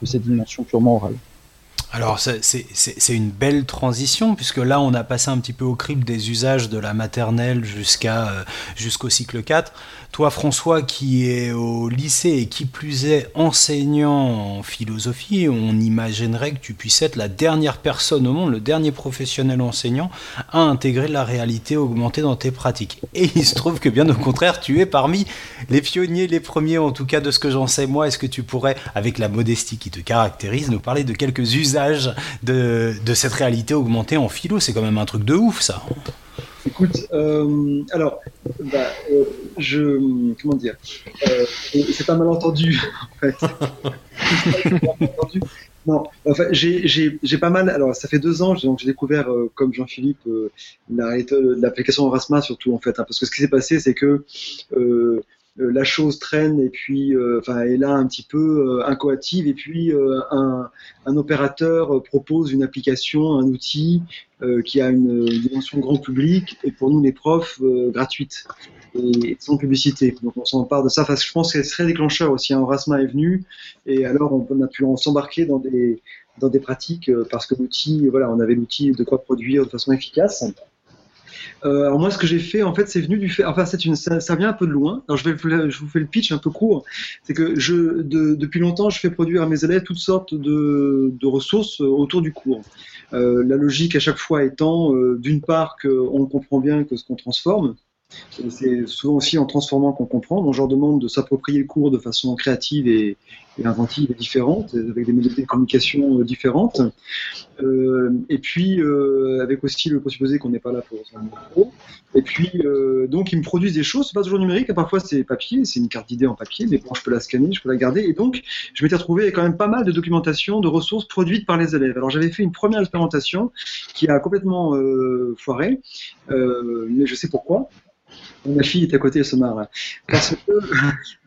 que cette dimension purement orale. Alors c'est- une belle transition puisque là on a passé un petit peu au crible des usages de la maternelle jusqu'à euh, jusqu'au cycle 4. Toi François qui est au lycée et qui plus est enseignant en philosophie, on imaginerait que tu puisses être la dernière personne au monde, le dernier professionnel enseignant à intégrer la réalité augmentée dans tes pratiques. Et il se trouve que bien au contraire tu es parmi les pionniers, les premiers en tout cas de ce que j'en sais moi. Est-ce que tu pourrais, avec la modestie qui te caractérise, nous parler de quelques usages de, de cette réalité augmentée en philo C'est quand même un truc de ouf ça. Écoute, euh, alors, bah, euh, je, comment dire, euh, c'est pas malentendu en fait. Malentendu. Non, enfin, j'ai- pas mal. Alors, ça fait deux ans, donc j'ai découvert, euh, comme Jean-Philippe, euh, l'application Erasmus surtout en fait, hein, parce que ce qui s'est passé, c'est que euh, la chose traîne et puis, euh, enfin, est là un petit peu euh, incoative et puis euh, un, un opérateur euh, propose une application, un outil euh, qui a une, dimension grand public et pour nous les profs euh, gratuite et sans publicité. Donc on s'empare de ça. Enfin, je pense que c'est très déclencheur aussi. Un Rasma est venu et alors on, on a pu s'embarquer dans des dans des pratiques euh, parce que l'outil, voilà, on avait l'outil de quoi produire de façon efficace. Euh, alors moi, ce que j'ai fait, en fait, c'est venu du fait. Enfin, c'est une, ça, vient un peu de loin. Alors je vais, je vous fais le pitch un peu court. C'est que je, de, depuis longtemps, je fais produire à mes élèves toutes sortes de, de ressources autour du cours. Euh, la logique à chaque fois étant, euh, d'une part, qu'on comprend bien que ce qu'on transforme. C'est souvent aussi en transformant qu'on comprend. Donc, je leur demande de s'approprier le cours de façon créative et, et inventive et différente, avec des modalités de communication euh, différentes. Euh, et puis, euh, avec aussi le présupposé qu'on n'est pas là pour. Et puis, donc, ils me produisent des choses. C'est pas toujours numérique. Parfois, c'est papier. C'est une carte d'idée en papier. Mais bon, je peux la scanner, je peux la garder. Et donc, je m'étais retrouvé avec quand même pas mal de documentation, de ressources produites par les élèves. Alors, j'avais fait une première expérimentation qui a complètement foiré. Mais je sais pourquoi. Ma fille est à côté, elle se marre. Parce que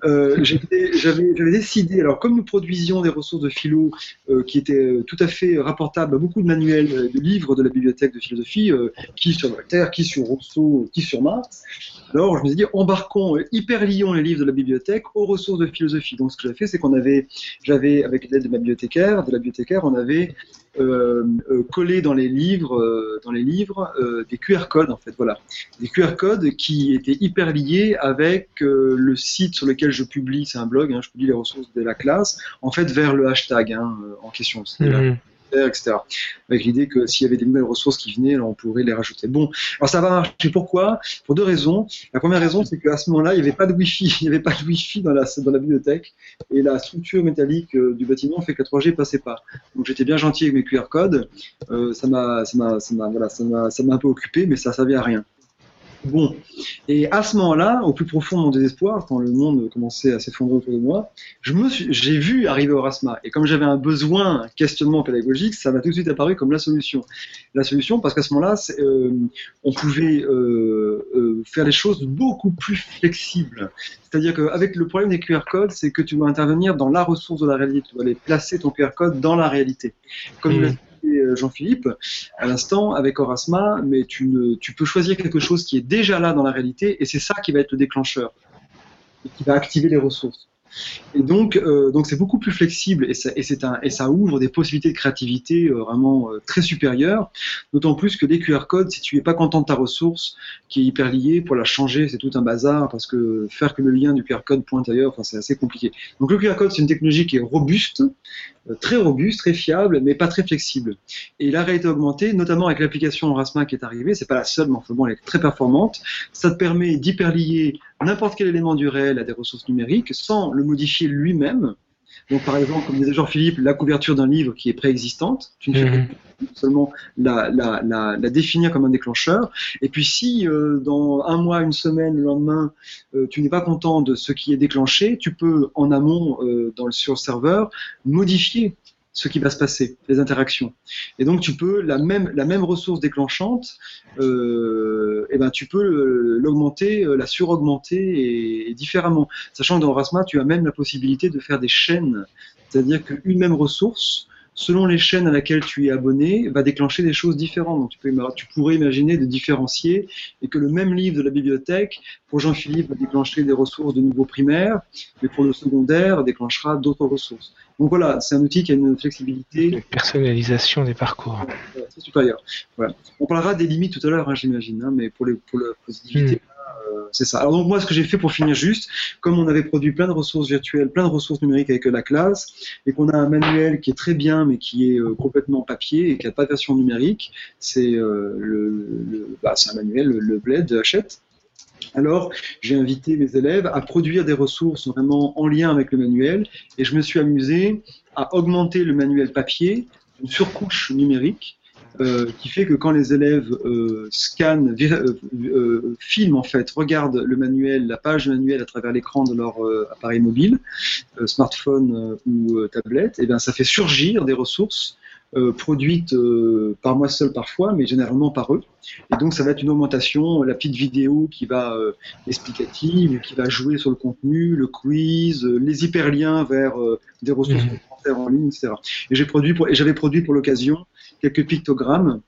euh, j'avais décidé, alors comme nous produisions des ressources de philo euh, qui étaient euh, tout à fait rapportables à beaucoup de manuels, de livres de la bibliothèque de philosophie, qui sur Voltaire, qui sur Rousseau, qui sur Marx, alors je me suis dit, embarquons, euh, hyper lions les livres de la bibliothèque aux ressources de philosophie. Donc ce que j'avais fait, c'est qu'on avait, j'avais, avec l'aide de ma bibliothécaire, de la bibliothécaire, on avait euh, euh, collé dans les livres, euh, des QR codes en fait, voilà. Des QR codes qui étaient hyper liés avec le site sur lequel je publie, c'est un blog, hein, je publie les ressources de la classe, en fait vers le hashtag hein, en question, la- Avec l'idée que s'il y avait des nouvelles ressources qui venaient, on pourrait les rajouter. Bon, alors ça va marcher. Pourquoi? Pour deux raisons. La première raison, c'est qu'à ce moment-là, il n'y avait pas de Wi-Fi. Il n'y avait pas de Wi-Fi dans la, bibliothèque. Et la structure métallique euh, du bâtiment fait que la 3G passait pas. Donc j'étais bien gentil avec mes QR codes. Euh, ça m'a, voilà, un peu occupé, mais ça servait à rien. Bon, et à ce moment-là, au plus profond de mon désespoir, quand le monde commençait à s'effondrer autour de moi, je me suis, j'ai vu arriver Orasma. Et comme j'avais un besoin, un questionnement pédagogique, ça m'a tout de suite apparu comme la solution. La solution, parce qu'à ce moment-là, euh, on pouvait euh, euh, faire les choses beaucoup plus flexibles. C'est-à-dire qu'avec le problème des QR codes, c'est que tu dois intervenir dans la ressource de la réalité. Tu dois aller placer ton QR code dans la réalité. Comme Mhm. Euh, Jean-Philippe à l'instant avec Orasma, mais tu, peux choisir quelque chose qui est déjà là dans la réalité et c'est ça qui va être le déclencheur et qui va activer les ressources. Et donc, euh, c'est beaucoup plus flexible et ça, ouvre des possibilités de créativité euh, vraiment très supérieures. D'autant plus que les QR codes, si tu es pas content de ta ressource qui est hyper liée, pour la changer, c'est tout un bazar parce que faire que le lien du QR code pointe ailleurs, c'est assez compliqué. Donc le QR code, c'est une technologie qui est robuste, très robuste, très fiable, mais pas très flexible. Et la réalité augmentée, notamment avec l'application Rasma qui est arrivée, c'est pas la seule, mais enfin bon, elle est très performante. Ça te permet d'hyperlier n'importe quel élément du réel à des ressources numériques sans le modifier lui-même. Donc, par exemple, comme disait Jean-Philippe, la couverture d'un livre qui est préexistante, tu ne fais Mhm. que seulement la, la, la, la définir comme un déclencheur. Et puis, si euh, dans un mois, une semaine, le lendemain, euh, tu n'es pas content de ce qui est déclenché, tu peux en amont euh, dans le, sur serveur modifier ce qui va se passer, les interactions. Et donc tu peux la même la même ressource déclenchante, euh, et ben tu peux le- l'augmenter, euh, la suraugmenter et, et différemment. Sachant que dans Rasma, tu as même la possibilité de faire des chaînes, c'est-à-dire qu'une même ressource selon les chaînes à laquelle tu es abonné, va déclencher des choses différentes. Donc tu, peux, ima- tu pourrais imaginer de différencier et que le même livre de la bibliothèque, pour Jean-Philippe, va déclencher des ressources de niveau primaire, mais pour le secondaire, déclenchera d'autres ressources. Donc voilà, c'est un outil qui a une flexibilité De personnalisation des parcours. euh, très supérieure. Voilà. On parlera des limites tout à l'heure, hein, j'imagine, hein, mais pour, les, pour la positivité, c'est ça. Alors donc moi, ce que j'ai fait pour finir juste, comme on avait produit plein de ressources virtuelles, plein de ressources numériques avec euh, la classe, et qu'on a un manuel qui est très bien, mais qui est euh, complètement papier et qui n'a pas de version numérique, c'est euh, le, le- bah, un manuel, le, le Bled de Hachette. Alors, j'ai invité mes élèves à produire des ressources vraiment en lien avec le manuel, et je me suis amusé à augmenter le manuel papier, une surcouche numérique, euh, qui fait que quand les élèves euh, scannent, euh, filment en fait, regardent le manuel, la page du manuel à travers l'écran de leur appareil mobile, smartphone ou tablette, et bien ça fait surgir des ressources produites par moi seul parfois, mais généralement par eux. Et donc ça va être une augmentation, la petite vidéo qui va explicative, qui va jouer sur le contenu, le quiz, les hyperliens vers des ressources Mhm. En ligne, etc. Et j'avais produit pour l'occasion quelques pictogrammes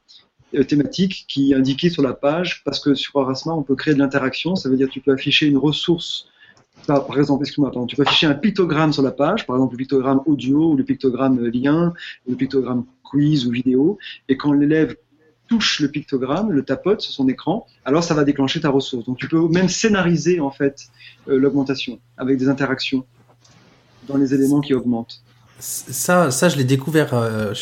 euh, thématiques qui indiquaient sur la page, parce que sur Erasma, on peut créer de l'interaction, ça veut dire que tu peux afficher une ressource, par, exemple, excuse-moi, tu peux afficher un pictogramme sur la page, par exemple le pictogramme audio ou le pictogramme lien, ou le pictogramme quiz ou vidéo, et quand l'élève touche le pictogramme, le tapote sur son écran, alors ça va déclencher ta ressource. Donc tu peux même scénariser en fait euh, l'augmentation avec des interactions dans les éléments qui augmentent. Ça, ça je l'ai découvert euh,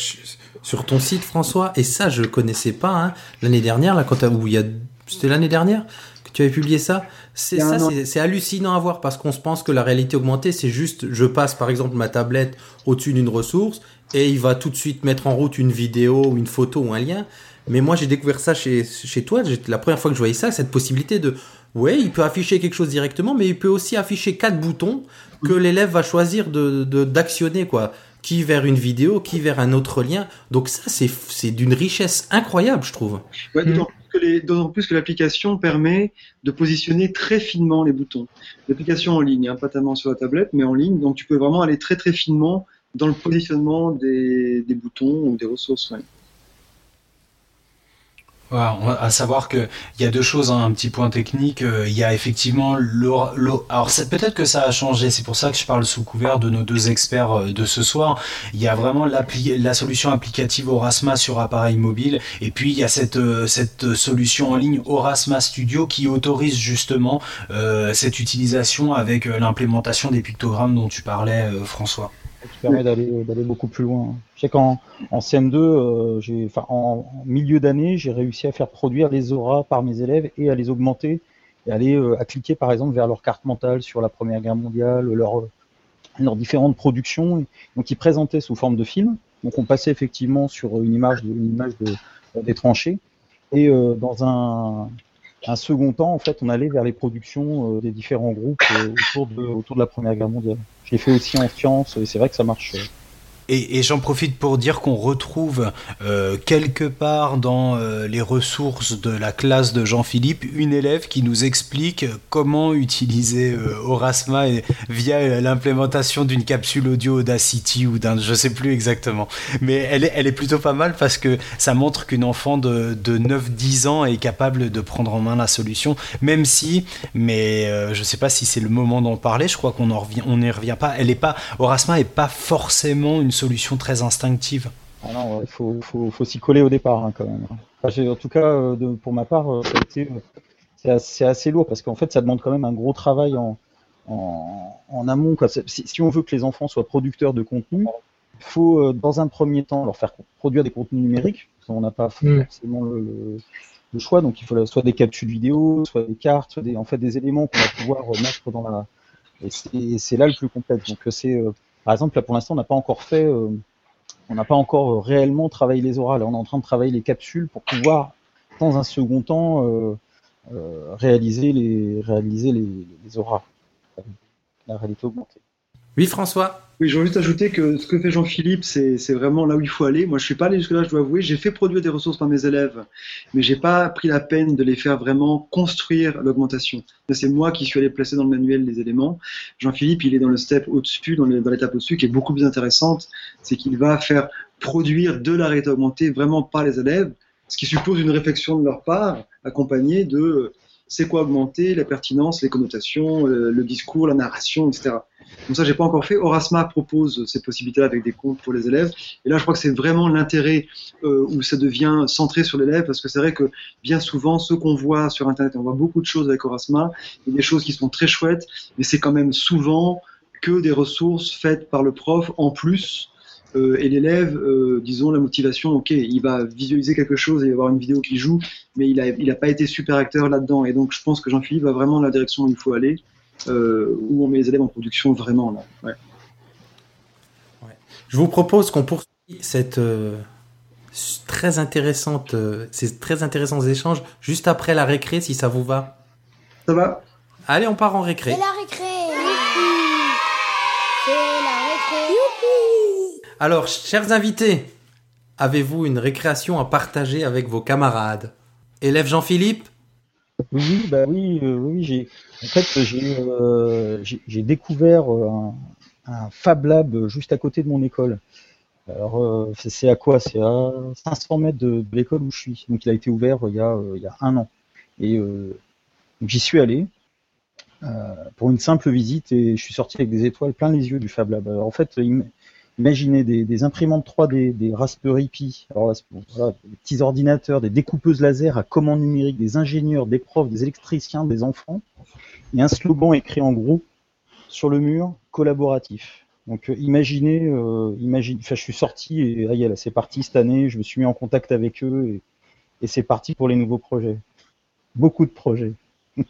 sur ton site, François, et ça, je connaissais pas hein, l'année dernière, là, quand où il y a, c'était l'année dernière que tu avais publié ça? C'est ça, c'est hallucinant à voir parce qu'on se pense que la réalité augmentée, c'est juste, je passe par exemple ma tablette au-dessus d'une ressource et il va tout de suite mettre en route une vidéo une photo ou un lien. Mais moi, j'ai découvert ça chez, chez toi. La première fois que je voyais ça, cette possibilité de, ouais, il peut afficher quelque chose directement, mais il peut aussi afficher quatre boutons que l'élève va choisir de de- d'actionner, quoi. Qui vers une vidéo, qui vers un autre lien. Donc ça, c'est c'est d'une richesse incroyable, je trouve. Ouais, Mm. D'autant plus que les- d'autant plus que l'application permet de positionner très finement les boutons. L'application en ligne, hein, pas tellement sur la tablette, mais en ligne, donc tu peux vraiment aller très très finement dans le positionnement des, des boutons ou des ressources. ouais. Voilà, à savoir que il y a deux choses, hein, un petit point technique. euh, Il y a effectivement l'or- l'or- alors peut-être que ça a changé. C'est pour ça que je parle sous couvert de nos deux experts euh, de ce soir. Il y a vraiment la solution applicative Orasma sur appareil mobile, et puis il y a cette euh, cette solution en ligne Orasma Studio qui autorise justement cette utilisation avec l'implémentation des pictogrammes dont tu parlais, François. Permet d'aller beaucoup plus loin. Je sais qu'en en CM2, euh, j'ai, enfin en, milieu d'année, j'ai réussi à faire produire les auras par mes élèves et à les augmenter et aller euh, à cliquer par exemple vers leur carte mentale sur la Première Guerre mondiale, leur leurs différentes productions. Donc ils présentaient sous forme de film. Donc on passait effectivement sur une image une image de, des tranchées et euh, dans un un second temps, en fait, on allait vers les productions euh, des différents groupes euh, autour, de, la Première Guerre mondiale. Je l'ai fait aussi en sciences, et c'est vrai que ça marche. Et, j'en profite pour dire qu'on retrouve euh, quelque part dans euh, les ressources de la classe de Jean-Philippe une élève qui nous explique comment utiliser euh, Orasma via l'implémentation d'une capsule audio Audacity ou d'un je sais plus exactement. Mais elle est, plutôt pas mal parce que ça montre qu'une enfant de, de 9-10 ans est capable de prendre en main la solution, même si, mais euh, je sais pas si c'est le moment d'en parler, je crois qu'on en revient, n'y revient pas. Elle est pas, Orasma est pas forcément une solution très instinctive. Ah non, il faut, faut, faut s'y coller au départ hein, quand même. Enfin, en tout cas, euh, de, pour ma part, euh, euh, c'est assez, lourd parce qu'en fait, ça demande quand même un gros travail en, en, en amont. Quoi. Si, si on veut que les enfants soient producteurs de contenu, il faut dans un premier temps leur faire produire des contenus numériques. Parce qu'on n'a pas Mm. forcément le, le- le choix, donc il faut soit des capsules vidéo, soit des cartes, soit des, en fait des éléments qu'on va pouvoir mettre dans la. Et c'est- là le plus complexe. Donc c'est euh, par exemple, là pour l'instant, on n'a pas encore fait, euh, on n'a pas encore réellement travaillé les orales. On est en train de travailler les capsules pour pouvoir, dans un second temps, euh, euh, réaliser les réaliser les orales, la réalité augmentée. Oui, François? Oui, je veux juste ajouter que ce que fait Jean-Philippe, c'est vraiment là où il faut aller. Moi, je suis pas allé jusque-là, je dois avouer. J'ai fait produire des ressources par mes élèves, mais j'ai pas pris la peine de les faire vraiment construire l'augmentation. C'est moi qui suis allé placer dans le manuel les éléments. Jean-Philippe, il est dans le step au-dessus, dans l'étape au-dessus, qui est beaucoup plus intéressante. C'est qu'il va faire produire de la réalité augmentée vraiment par les élèves, ce qui suppose une réflexion de leur part, accompagnée de c'est quoi augmenter, la pertinence, les connotations, euh, le discours, la narration, etc. Donc ça, j'ai pas encore fait. Orasma propose ces possibilités-là avec des comptes pour les élèves. Et là, je crois que c'est vraiment l'intérêt euh, où ça devient centré sur l'élève, parce que c'est vrai que bien souvent, ce qu'on voit sur Internet, on voit beaucoup de choses avec Orasma, a des choses qui sont très chouettes, mais c'est quand même souvent que des ressources faites par le prof en plus. Euh, et l'élève, euh, disons, la motivation, ok, il va visualiser quelque chose et avoir une vidéo qui joue, mais il n'a il a pas été super acteur là-dedans. Et donc, je pense que Jean-Philippe va vraiment dans la direction où il faut aller, euh, où on met les élèves en production vraiment. Là. Ouais. Je vous propose qu'on poursuive cette euh, très intéressante, euh, ces très intéressants échanges juste après la récré, si ça vous va. Ça va? Allez, on part en récré. C'est la récré. Alors, chers invités, avez-vous une récréation à partager avec vos camarades? Élève Jean-Philippe? Oui, oui, bah oui, euh, oui, j'ai, en fait, euh, découvert euh, un, Fab Lab juste à côté de mon école. Alors, c'est, à quoi? C'est à 500 mètres de, l'école où je suis. Donc, il a été ouvert il y a, un an. Et j'y suis allé pour une simple visite et je suis sorti avec des étoiles plein les yeux du Fab Lab. Imaginez des, imprimantes 3D, des Raspberry Pi, des petits ordinateurs, des découpeuses laser à commande numérique, des ingénieurs, des profs, des électriciens, des enfants, et un slogan écrit en gros sur le mur collaboratif. Donc euh, imaginez, euh, je suis sorti et ah, c'est parti cette année, je me suis mis en contact avec eux et, et c'est parti pour les nouveaux projets. Beaucoup de projets.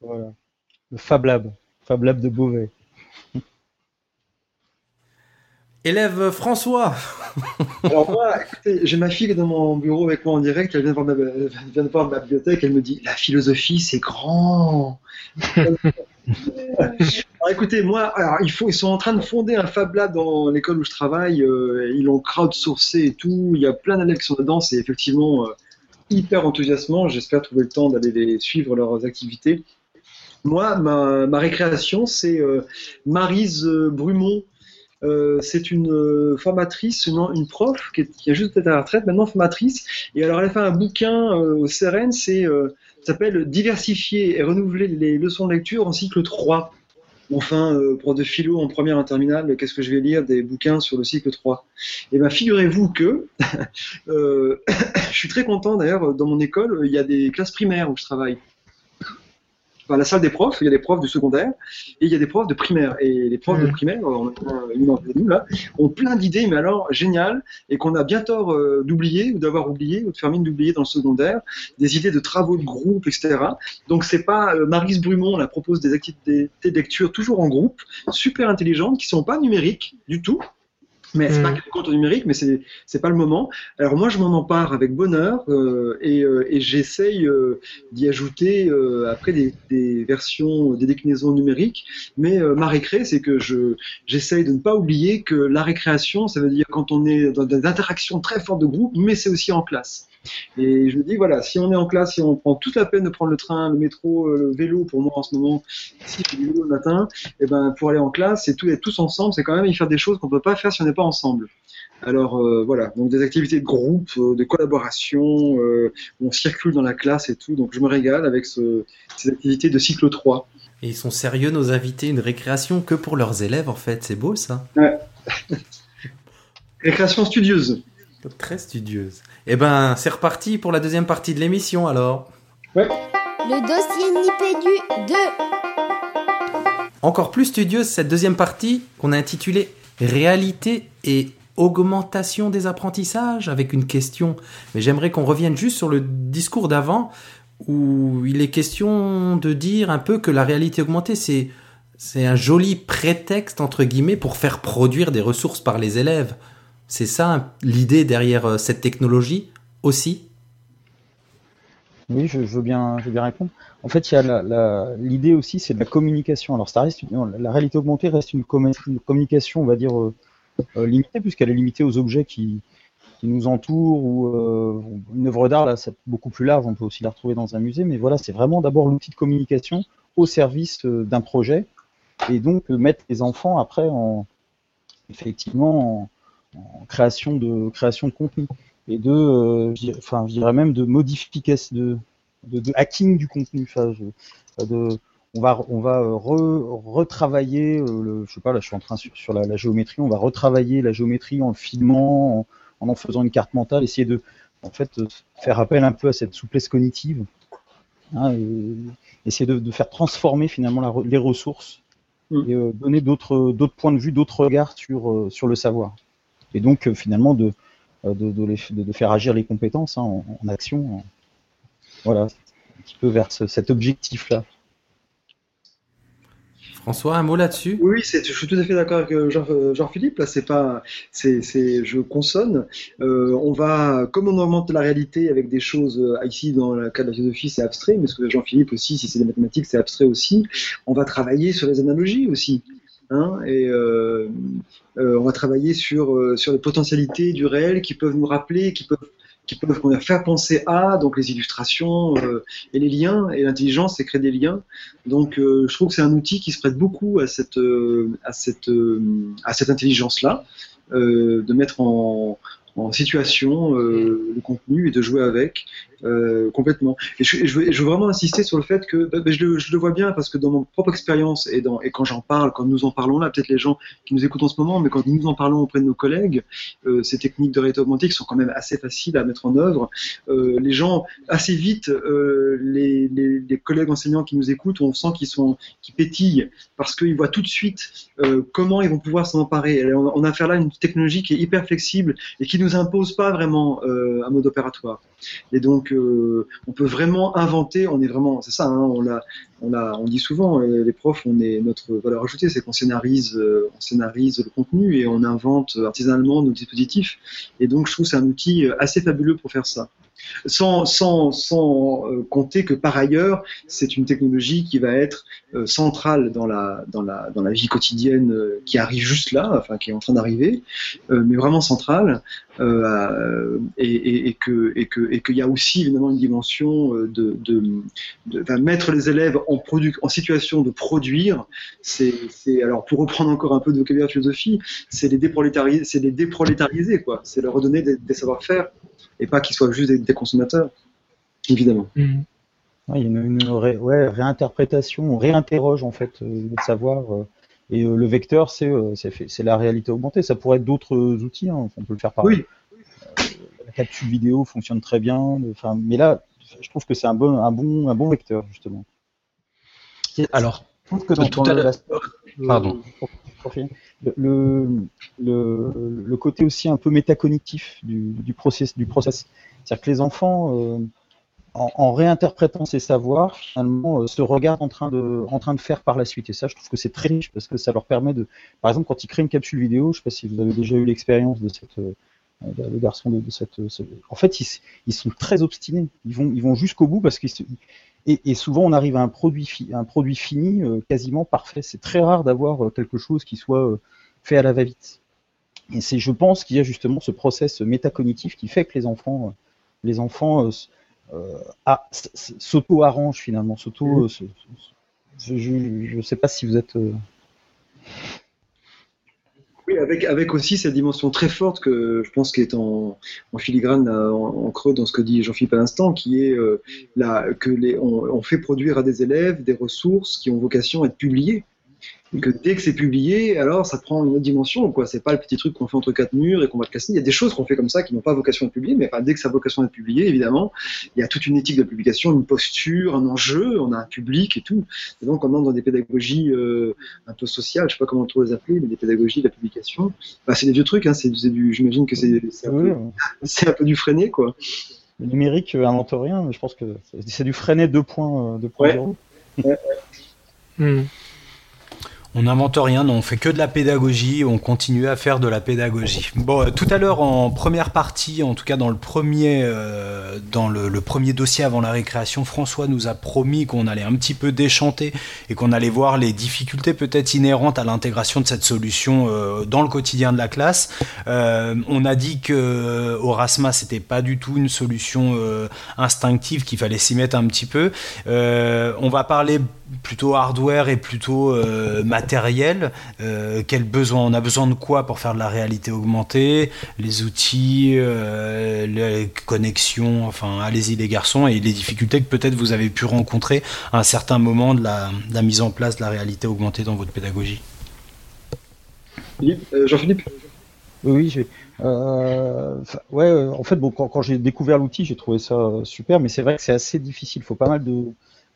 voilà. Le Fab Lab, Fab Lab de Beauvais. Élève François Alors moi, écoutez, j'ai ma fille qui est dans mon bureau avec moi en direct, elle vient de voir ma, elle vient de voir ma bibliothèque, elle me dit la philosophie c'est grand. alors écoutez, moi, alors, il faut, ils sont en train de fonder un Fab Lab dans l'école où je travaille, euh, ils l'ont crowdsourcé et tout, il y a plein d'élèves qui sont dedans, c'est effectivement euh, hyper enthousiasmant, j'espère trouver le temps d'aller les suivre leurs activités. Moi, ma, ma récréation, c'est euh, Marise euh, Brumont, euh, c'est une euh, formatrice, une, une prof qui, a juste été à la retraite, maintenant formatrice. Et alors, elle a fait un bouquin euh, au CERN, c'est s'appelle Diversifier et renouveler les leçons de lecture en cycle 3. Enfin, euh, prof de philo en première en terminale, qu'est-ce que je vais lire Des bouquins sur le cycle 3. Et bien, figurez-vous que je suis très content d'ailleurs, dans mon école, il y a des classes primaires où je travaille. Enfin, la salle des profs, il y a des profs du secondaire et il y a des profs de primaire. Et les profs de primaire, on a une là, ont plein d'idées, mais alors géniales, et qu'on a bien tort euh, d'oublier ou d'avoir oublié ou de faire mine d'oublier dans le secondaire, des idées de travaux de groupe, etc. Donc c'est pas euh, Marise Brumont, elle propose des activités de lecture toujours en groupe, super intelligentes, qui sont pas numériques du tout. Mais c'est pas qu'elle compte au numérique, mais c'est c'est pas le moment. Alors moi je m'en empare avec bonheur euh, et, euh, et j'essaye euh, d'y ajouter après des, des versions, des déclinaisons numériques. Mais ma récré, c'est que je j'essaye de ne pas oublier que la récréation, ça veut dire quand on est dans des interactions très fortes de groupe, mais c'est aussi en classe. Et je me dis, voilà, si on est en classe, si on prend toute la peine de prendre le train, le métro, euh, le vélo, pour moi en ce moment, si je vélo le matin, et ben, pour aller en classe, c'est tout être tous ensemble, c'est quand même y faire des choses qu'on peut pas faire si on n'est pas ensemble. Alors euh, voilà, donc des activités de groupe, euh, de collaboration, euh, où on circule dans la classe et tout, donc je me régale avec ce, ces activités de cycle 3. Et ils sont sérieux, nos invités, une récréation que pour leurs élèves, en fait. C'est beau, ça. Récréation studieuse. Très studieuse. Eh ben, c'est reparti pour la deuxième partie de l'émission, alors. Le dossier Nipédu 2. Encore plus studieuse, cette deuxième partie qu'on a intitulée Réalité et augmentation des apprentissages, avec une question. Mais j'aimerais qu'on revienne juste sur le discours d'avant, où il est question de dire un peu que la réalité augmentée, c'est c'est un joli prétexte entre guillemets pour faire produire des ressources par les élèves. C'est ça l'idée derrière euh, cette technologie aussi? Oui, je, veux bien, répondre. En fait, l'idée aussi, c'est de la communication. Alors, ça reste la réalité augmentée reste une, communication, on va dire, euh, euh, limitée, puisqu'elle est limitée aux objets qui, nous entourent ou une œuvre d'art, là, c'est beaucoup plus large. On peut aussi la retrouver dans un musée, mais voilà, c'est vraiment d'abord l'outil de communication au service d'un projet et donc mettre les enfants après en effectivement en, en création de création de contenu et de, euh, enfin, je dirais même de modification, de, de, hacking du contenu. Enfin, de, on va, on va euh, retravailler, euh, le, je sais pas, là, je suis en train sur, sur la, géométrie, on va retravailler la géométrie en le filmant, en, en, faisant une carte mentale, essayer de, en fait, faire appel un peu à cette souplesse cognitive, hein, essayer de, de, faire transformer finalement la, les ressources mm. et donner d'autres, d'autres points de vue, d'autres regards sur, sur le savoir et donc euh, finalement de, euh, de, de, faire agir les compétences hein, en, action. Voilà, un petit peu vers cet objectif-là. François, un mot là-dessus? Oui, je suis tout à fait d'accord avec euh, Jean-Philippe. Là, c'est pas, c'est, je consonne. on va, comme on augmente la réalité avec des choses ici dans le cas de la philosophie, c'est abstrait, mais ce que Jean-Philippe aussi, si c'est des mathématiques, c'est abstrait aussi. On va travailler sur les analogies aussi. Hein, et euh, euh, on va travailler sur, euh, sur les potentialités du réel qui peuvent nous rappeler, qui peuvent, qui peuvent faire penser à, donc les illustrations et les liens, et l'intelligence, c'est créer des liens. Donc je trouve que c'est un outil qui se prête beaucoup à cette, à cette, à cette intelligence-là, de mettre en, en situation euh, le contenu et de jouer avec euh, complètement. Et je, veux, vraiment insister sur le fait que bah, bah, je, le, vois bien parce que dans mon propre expérience et, quand j'en parle, quand nous en parlons là, peut-être les gens qui nous écoutent en ce moment, mais quand nous en parlons auprès de nos collègues, euh, ces techniques de réalité sont quand même assez faciles à mettre en œuvre, euh, les gens assez vite, les, collègues enseignants qui nous écoutent, on sent qu'ils sont pétillent parce qu'ils voient tout de suite comment ils vont pouvoir s'en emparer. On, on a affaire là une technologie qui est hyper flexible et qui nous nous impose pas vraiment euh, un mode opératoire. Et donc, euh, on peut vraiment inventer. On est vraiment, c'est ça. Hein, on l'a, on a, on dit souvent, euh, les profs, on est notre valeur ajoutée, c'est qu'on scénarise, on scénarise le contenu et on invente artisanalement nos dispositifs. Et donc, je trouve c'est un outil assez fabuleux pour faire ça. Sans, sans, sans compter que par ailleurs, c'est une technologie qui va être centrale dans la, dans, la, dans la vie quotidienne qui arrive juste là, enfin qui est en train d'arriver, mais vraiment centrale, euh, et, et, que et que et qu'il y a aussi évidemment une dimension euh, de, de, mettre les élèves en produit en situation de produire. C'est alors pour reprendre encore un peu de vocabulaire de philosophie, c'est les déprolétariser, c'est les déprolétariser. C'est leur redonner des, savoir-faire et pas qu'ils soient juste des, consommateurs, évidemment. Mmh. il y a une, ouais, réinterprétation, on réinterroge en fait euh, le savoir. Et euh, le vecteur, euh, c'est la réalité augmentée. Ça pourrait être d'autres outils. Hein. On peut le faire par. Oui. Euh, la capture vidéo fonctionne très bien. Enfin, mais là, je trouve que c'est un bon, un bon, un bon vecteur justement. Alors, je pense que dans, tout à l'heure. Pardon. Le, le, le, côté aussi un peu métacognitif du, du process, du process. C'est-à-dire que les enfants, en, réinterprétant ces savoirs, finalement, euh, se regardent en train, de, faire par la suite. Et ça, je trouve que c'est très riche parce que ça leur permet de. Par exemple, quand ils créent une capsule vidéo, je ne sais pas si vous avez déjà eu l'expérience de cette. Euh, garçon de, cette, En fait, ils, sont très obstinés. Ils vont, jusqu'au bout parce qu'ils. Et, et, souvent, on arrive à un produit, un produit fini euh, quasiment parfait. C'est très rare d'avoir quelque chose qui soit fait à la va-vite. Et c'est, je pense, qu'il y a justement ce process métacognitif qui fait que les enfants, les enfants euh, ah, s'auto-arrange finalement, s'auto. Mmh. Euh, je ne sais pas si vous êtes. Euh, oui, avec, avec aussi cette dimension très forte que je pense qui est en, en filigrane, en, creux dans ce que dit Jean-Philippe à l'instant, qui est là, que les, on, fait produire à des élèves des ressources qui ont vocation à être publiées que dès que c'est publié, alors ça prend une autre dimension. quoi. C'est pas le petit truc qu'on fait entre quatre murs et qu'on va le casser. Il y a des choses qu'on fait comme ça qui n'ont pas vocation à être publiées, mais dès que ça a vocation à être publié, évidemment, il y a toute une éthique de publication, une posture, un enjeu, on a un public et tout. Et donc on entre dans des pédagogies euh, un peu sociales, je sais pas comment on les appeler, mais des pédagogies de la publication. Bah, c'est des vieux trucs, hein, c'est, du, j'imagine que c'est, c'est, un, peu, du freiné, quoi. Le numérique euh, invente rien, mais je pense que c'est, du freiné 2.0. Ouais. Ouais, hmm. On n'invente rien, on fait que de la pédagogie, on continue à faire de la pédagogie. Bon, euh, tout à l'heure en première partie, en tout cas dans le premier, euh, dans le, premier dossier avant la récréation, François nous a promis qu'on allait un petit peu déchanter et qu'on allait voir les difficultés peut-être inhérentes à l'intégration de cette solution euh, dans le quotidien de la classe. on a dit que Orasma c'était pas du tout une solution instinctive, qu'il fallait s'y mettre un petit peu. on va parler plutôt hardware et plutôt euh, matériel. Euh, quel besoin On a besoin de quoi pour faire de la réalité augmentée? Les outils, euh, les connexions, enfin, allez-y les garçons, et les difficultés que peut-être vous avez pu rencontrer à un certain moment de la, mise en place de la réalité augmentée dans votre pédagogie. Jean-Philippe? Oui, j'ai. ouais, en fait, bon, quand, quand j'ai découvert l'outil, j'ai trouvé ça super, mais c'est vrai que c'est assez difficile. Il faut pas mal de,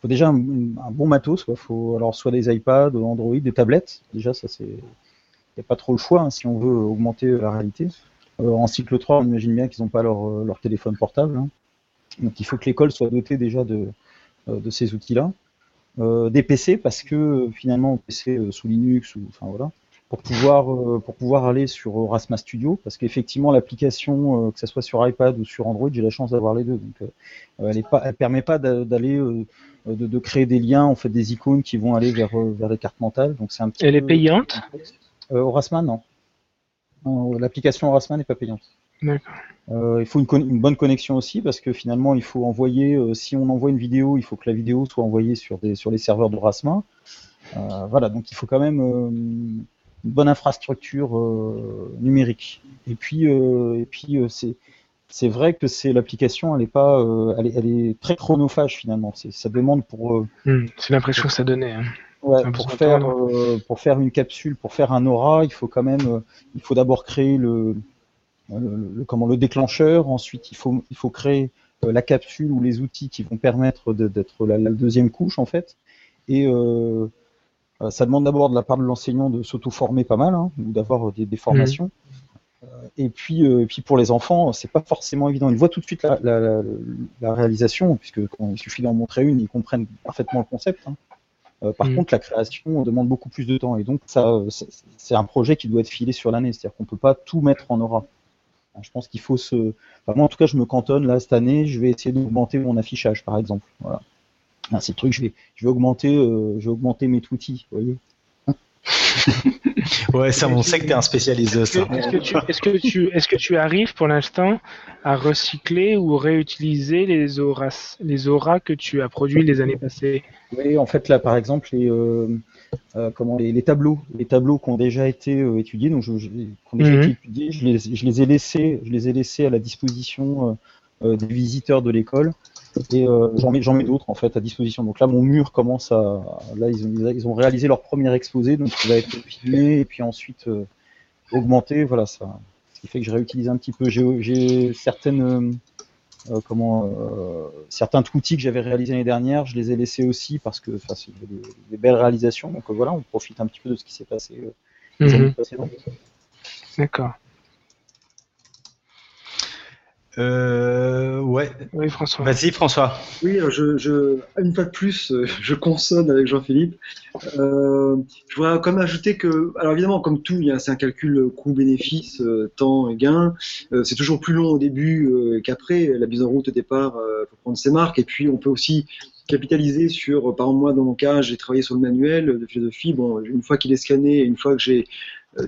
faut déjà un, bon matos. Quoi. Faut alors soit des iPads, Android, des tablettes. Déjà, ça c'est, n'y a pas trop le choix hein, si on veut augmenter la réalité. Euh, en cycle 3, on imagine bien qu'ils n'ont pas leur, euh, leur téléphone portable. Hein. Donc il faut que l'école soit dotée déjà de, euh, de ces outils-là. des PC parce que finalement PC sous Linux ou enfin voilà pour pouvoir pour pouvoir aller sur Rasma Studio parce qu'effectivement l'application que ce soit sur iPad ou sur Android j'ai la chance d'avoir les deux donc elle elle permet pas d'aller euh, de, créer des liens, en fait des icônes qui vont aller vers, euh, vers des cartes mentales. Donc c'est un Elle est payante? Euh, Orasman, non. L'application Orasman n'est pas payante. Il faut une, bonne connexion aussi parce que finalement il faut envoyer, si on envoie une vidéo, il faut que la vidéo soit envoyée sur, des, sur les serveurs de Euh, voilà, donc il faut quand même une bonne infrastructure numérique. Et puis, et puis c'est c'est vrai que c'est l'application, elle est pas, euh, elle, est, elle, est, très chronophage finalement. Ça demande pour. Euh, hmm, c'est l'impression que ça donnait. Hein. Ouais, pour faire, euh, pour faire une capsule, pour faire un aura, il faut quand même, il faut d'abord créer le, le, comment, le déclencheur. Ensuite, il faut, il faut créer la capsule ou les outils qui vont permettre d'être la, la, deuxième couche en fait. Et ça demande d'abord de la part de l'enseignant de s'auto-former pas mal, hein, ou d'avoir des, des, formations. Hmm. Et puis, euh, puis pour les enfants, c'est pas forcément évident. Ils voient tout de suite la, la, la, réalisation, puisque quand il suffit d'en montrer une, ils comprennent parfaitement le concept. Hein. Euh, par mm. contre, la création demande beaucoup plus de temps, et donc ça, c'est un projet qui doit être filé sur l'année. C'est-à-dire qu'on peut pas tout mettre en aura. Je pense qu'il faut se. Enfin, moi, en tout cas, je me cantonne là cette année. Je vais essayer d'augmenter mon affichage, par exemple. Voilà. C'est le truc. Je vais, je vais augmenter, euh, je vais augmenter mes outils. Vous voyez. ouais, ça, on sait que tu es un spécialiste de ça. Est-ce que, tu, est-ce que, tu, est-ce que tu arrives pour l'instant à recycler ou réutiliser les auras, les auras que tu as produits les années passées? Oui, en fait, là, par exemple, les, euh, euh, comment, les, tableaux, les tableaux qui ont déjà été euh, étudiés, donc je, déjà été étudiés, je les, je les ai laissés, je les ai laissés à la disposition des visiteurs de l'école et euh, j'en mets, d'autres en fait à disposition. Donc là, mon mur commence à. Là, ils ont, ils ont réalisé leur premier exposé, donc il va être filmé et puis ensuite euh, augmenté. Voilà, ça. Ce qui fait que je réutilise un petit peu. J'ai, certaines. Euh, comment certains outils que j'avais réalisés l'année dernière, je les ai laissés aussi parce que c'est des, belles réalisations. Donc voilà, on profite un petit peu de ce qui s'est passé mhm. précédentes. D'accord. Euh, ouais. Oui, François. Vas-y, François. Oui, je, je, une fois de plus, euh, je consonne avec Jean-Philippe. Euh, je voudrais quand même ajouter que, alors évidemment, comme tout, c'est un calcul coût-bénéfice, euh, temps et gain. Euh, c'est toujours plus long au début qu'après. La mise en route au départ, il faut prendre ses marques. Et puis, on peut aussi capitaliser sur, par exemple, moi, dans mon cas, j'ai travaillé sur le manuel de philosophie. Bon, une fois qu'il est scanné, une fois que j'ai euh,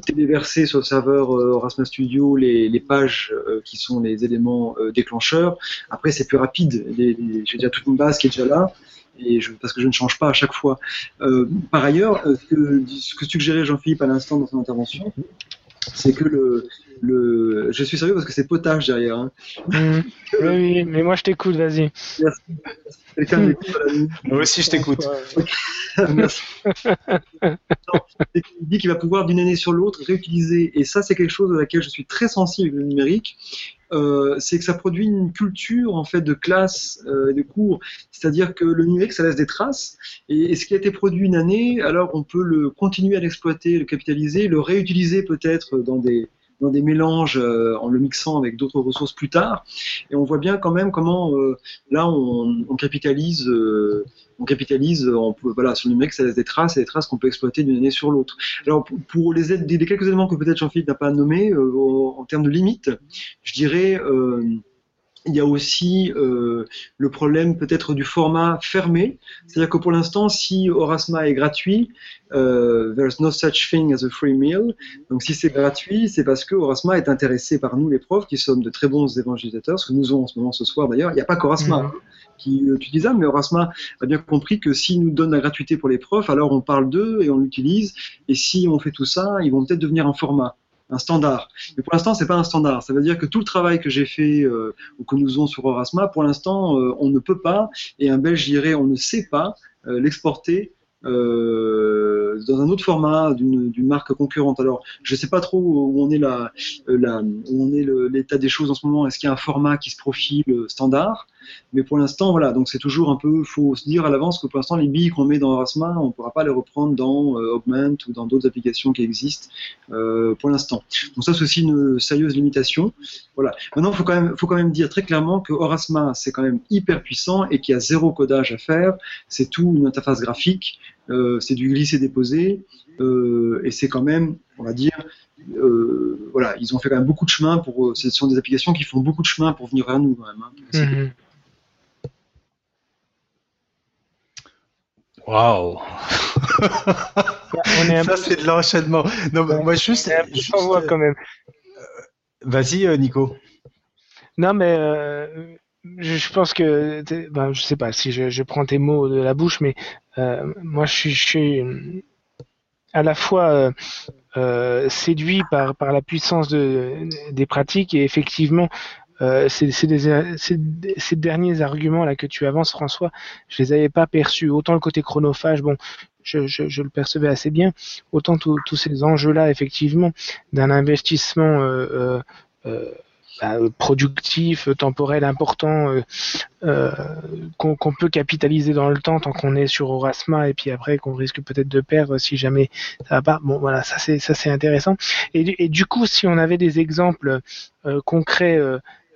téléverser sur le serveur euh, Studio les, les pages euh, qui sont les éléments euh, déclencheurs. Après, c'est plus rapide. J'ai déjà toute une base qui est déjà là. Et je, parce que je ne change pas à chaque fois. par ailleurs, ce que, ce que suggérait Jean-Philippe à l'instant dans son intervention, c'est que le, le, je suis sérieux parce que c'est potage derrière. Hein. Mmh. oui, mais moi je t'écoute, vas-y. Merci. Quelqu'un mmh. Moi aussi je t'écoute. Merci. il dit qu'il va pouvoir d'une année sur l'autre réutiliser, et ça c'est quelque chose de laquelle je suis très sensible le numérique. Euh, c'est que ça produit une culture en fait de classe euh, de cours, c'est-à-dire que le numérique ça laisse des traces. Et, ce qui a été produit une année, alors on peut le continuer à l'exploiter, le capitaliser, le réutiliser peut-être dans des des mélanges en le mixant avec d'autres ressources plus tard. Et on voit bien quand même comment là on, on capitalise on capitalise on voilà, sur le numérique, ça laisse des traces et des traces qu'on peut exploiter d'une année sur l'autre. Alors, pour, les, quelques éléments que peut-être Jean-Philippe n'a pas nommés, euh, en, termes de limites, je dirais. Euh, il y a aussi euh, le problème peut-être du format fermé. C'est-à-dire que pour l'instant, si Orasma est gratuit, euh, there's no such thing as a free meal. Donc si c'est gratuit, c'est parce que Orasma est intéressé par nous les profs, qui sommes de très bons évangélisateurs, ce que nous avons en ce moment ce soir d'ailleurs. Il n'y a pas qu'Orasma. Mhm. qui utilise ça, mais Orasma a bien compris que s'il nous donne la gratuité pour les profs, alors on parle d'eux et on l'utilise, et si on fait tout ça, ils vont peut-être devenir un format un standard. Mais pour l'instant, c'est pas un standard. Ça veut dire que tout le travail que j'ai fait euh, ou que nous faisons sur Orasma, pour l'instant, euh, on ne peut pas, et un Belge dirait, on ne sait pas euh, l'exporter dans un autre format d'une marque concurrente. Alors, je ne sais pas trop où on est la, la où on est l'état des choses en ce moment. Est-ce qu'il y a un format qui se profile standard? Mais pour l'instant, voilà, donc c'est toujours un peu, faut se dire à l'avance que pour l'instant, les billes qu'on met dans Rasma, on ne pourra pas les reprendre dans euh, Augment ou dans d'autres applications qui existent euh, pour l'instant. Donc ça, c'est aussi une sérieuse limitation. Voilà. Maintenant, il faut quand même, faut quand même dire très clairement que Orasma, c'est quand même hyper puissant et qu'il y a zéro codage à faire. C'est tout une interface graphique, euh, c'est du glisser-déposer, et c'est quand même, on va dire, voilà, ils ont fait quand même beaucoup de chemin pour. Ce sont des applications qui font beaucoup de chemin pour venir vers nous quand même. Hein. Waouh Ça, c'est de l'enchaînement. Non, moi, juste. juste quand même. Euh, vas-y, euh, Nico. Non, mais euh, je, pense que. Ben, je sais pas si je, prends tes mots de la bouche, mais moi, je suis, à la fois séduit par, par la puissance de, des pratiques et effectivement euh, ces, derniers arguments là que tu avances, François, je les avais pas perçus. Autant le côté chronophage, bon, je, le percevais assez bien. Autant tous ces enjeux-là, effectivement, d'un investissement euh, euh, bah, productif, temporel important, qu'on peut capitaliser dans le temps tant qu'on est sur Orasma et puis après qu'on risque peut-être de perdre si jamais ça va pas. Bon, voilà, ça c'est intéressant. Et, du coup, si on avait des exemples concrets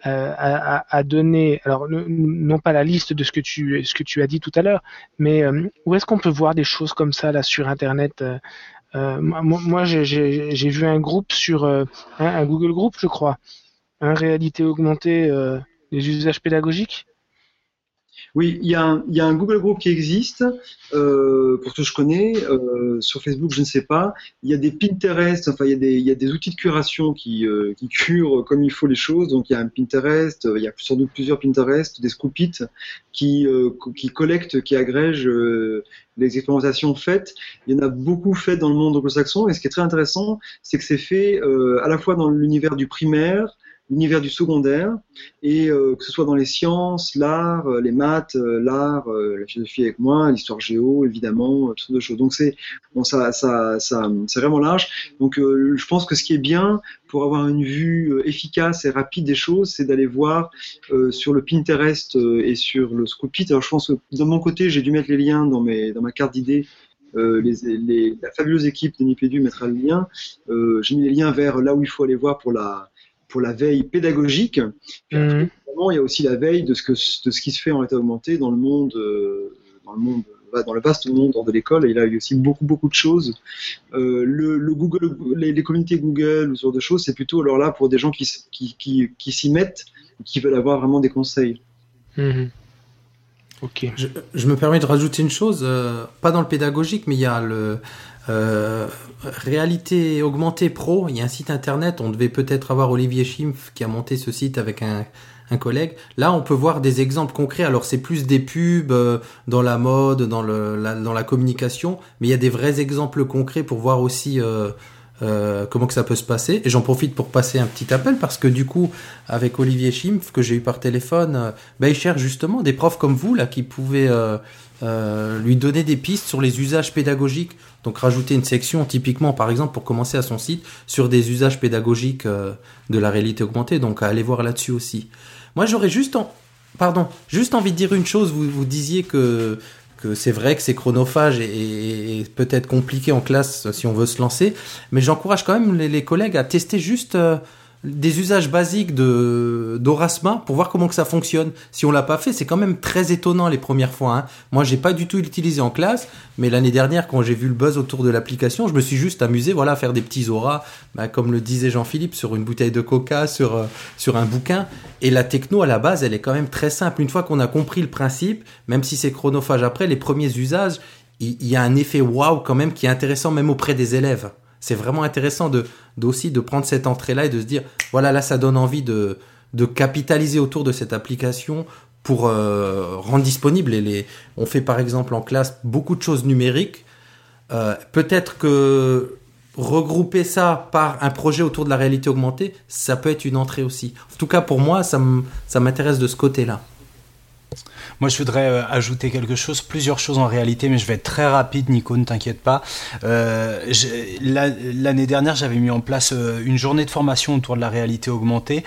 euh, à, donner, alors non pas la liste de ce que tu, ce que tu as dit tout à l'heure, mais euh, où est-ce qu'on peut voir des choses comme ça là sur Internet euh, Moi, j'ai vu un groupe sur un, Google Group, je crois, un réalité augmentée des usages pédagogiques. Oui, il y, a un, Google Group qui existe, euh, pour ce que je connais. Euh, sur Facebook, je ne sais pas. Il y a des Pinterest, enfin, il y a des, outils de curation euh, qui, curent comme il faut les choses. Donc, il y a un Pinterest, il y a sans doute plusieurs Pinterest, des Scoopit qui, qui collectent, qui agrègent les expérimentations faites. Il y en a beaucoup faites dans le monde anglo-saxon. Et ce qui est très intéressant, c'est que c'est fait à la fois dans l'univers du primaire, l'univers du secondaire, et euh, que ce soit dans les sciences, l'art, euh, les maths, euh, l'art, la philosophie avec moi, l'histoire géo, évidemment, toutes de choses. Donc c'est ça, ça, c'est vraiment large. Donc je pense que ce qui est bien pour avoir une vue efficace et rapide des choses, c'est d'aller voir sur le Pinterest et sur le Scoopit. Alors je pense que de mon côté, j'ai dû mettre les liens dans, mes, dans ma carte d'idées la fabuleuse équipe de Nipédu mettra le lien. J'ai mis les liens vers là où il faut aller voir pour la, pour la veille pédagogique. Mhm. il y a aussi la veille de ce, que, de ce qui se fait en état augmenté dans le monde, euh, dans le monde dans le vaste monde de l'école, et il y a eu aussi beaucoup beaucoup de choses. Euh, le, Google, les, communautés Google ou ce genre de choses, c'est plutôt alors là pour des gens qui, qui, qui, qui s'y mettent, qui veulent avoir vraiment des conseils. Mhm. Ok. Je, me permets de rajouter une chose, euh, pas dans le pédagogique, mais il y a le euh, réalité augmentée pro, il y a un site internet, on devait peut-être avoir Olivier Schimpf qui a monté ce site avec un, un collègue. Là, on peut voir des exemples concrets. Alors, c'est plus des pubs euh, dans la mode, dans, le, la, dans la communication, mais il y a des vrais exemples concrets pour voir aussi euh, euh, comment que ça peut se passer. Et j'en profite pour passer un petit appel parce que du coup, avec Olivier Schimpf que j'ai eu par téléphone, euh, bah, il cherche justement des profs comme vous là qui pouvaient euh, lui donner des pistes sur les usages pédagogiques. Donc rajouter une section typiquement, par exemple, pour commencer à son site, sur des usages pédagogiques de la réalité augmentée. Donc aller voir là-dessus aussi. Moi, j'aurais juste, en... pardon, juste envie de dire une chose. Vous, vous disiez que que c'est vrai que c'est chronophage et, peut-être compliqué en classe si on veut se lancer, mais j'encourage quand même les, collègues à tester juste des usages basiques de d'Orasma pour voir comment que ça fonctionne. Si on l'a pas fait, c'est quand même très étonnant les premières fois. Hein. Moi, j'ai pas du tout utilisé en classe, mais l'année dernière, quand j'ai vu le buzz autour de l'application, je me suis juste amusé, voilà, à faire des petits auras, bah, comme le disait Jean-Philippe, sur une bouteille de Coca, sur euh, sur un bouquin. Et la techno à la base, elle est quand même très simple. Une fois qu'on a compris le principe, même si c'est chronophage après, les premiers usages, il y, a un effet waouh quand même qui est intéressant même auprès des élèves. C'est vraiment intéressant de d'aussi de prendre cette entrée-là et de se dire, voilà, là, ça donne envie de, de capitaliser autour de cette application pour euh, rendre disponible. les, on fait par exemple en classe beaucoup de choses numériques. Euh, peut-être que regrouper ça par un projet autour de la réalité augmentée, ça peut être une entrée aussi. En tout cas, pour moi, ça m'intéresse de ce côté-là. Moi, je voudrais euh, ajouter quelque chose, plusieurs choses en réalité, mais je vais être très rapide, Nico, ne t'inquiète pas. Euh, L'année dernière, j'avais mis en place euh, une journée de formation autour de la réalité augmentée,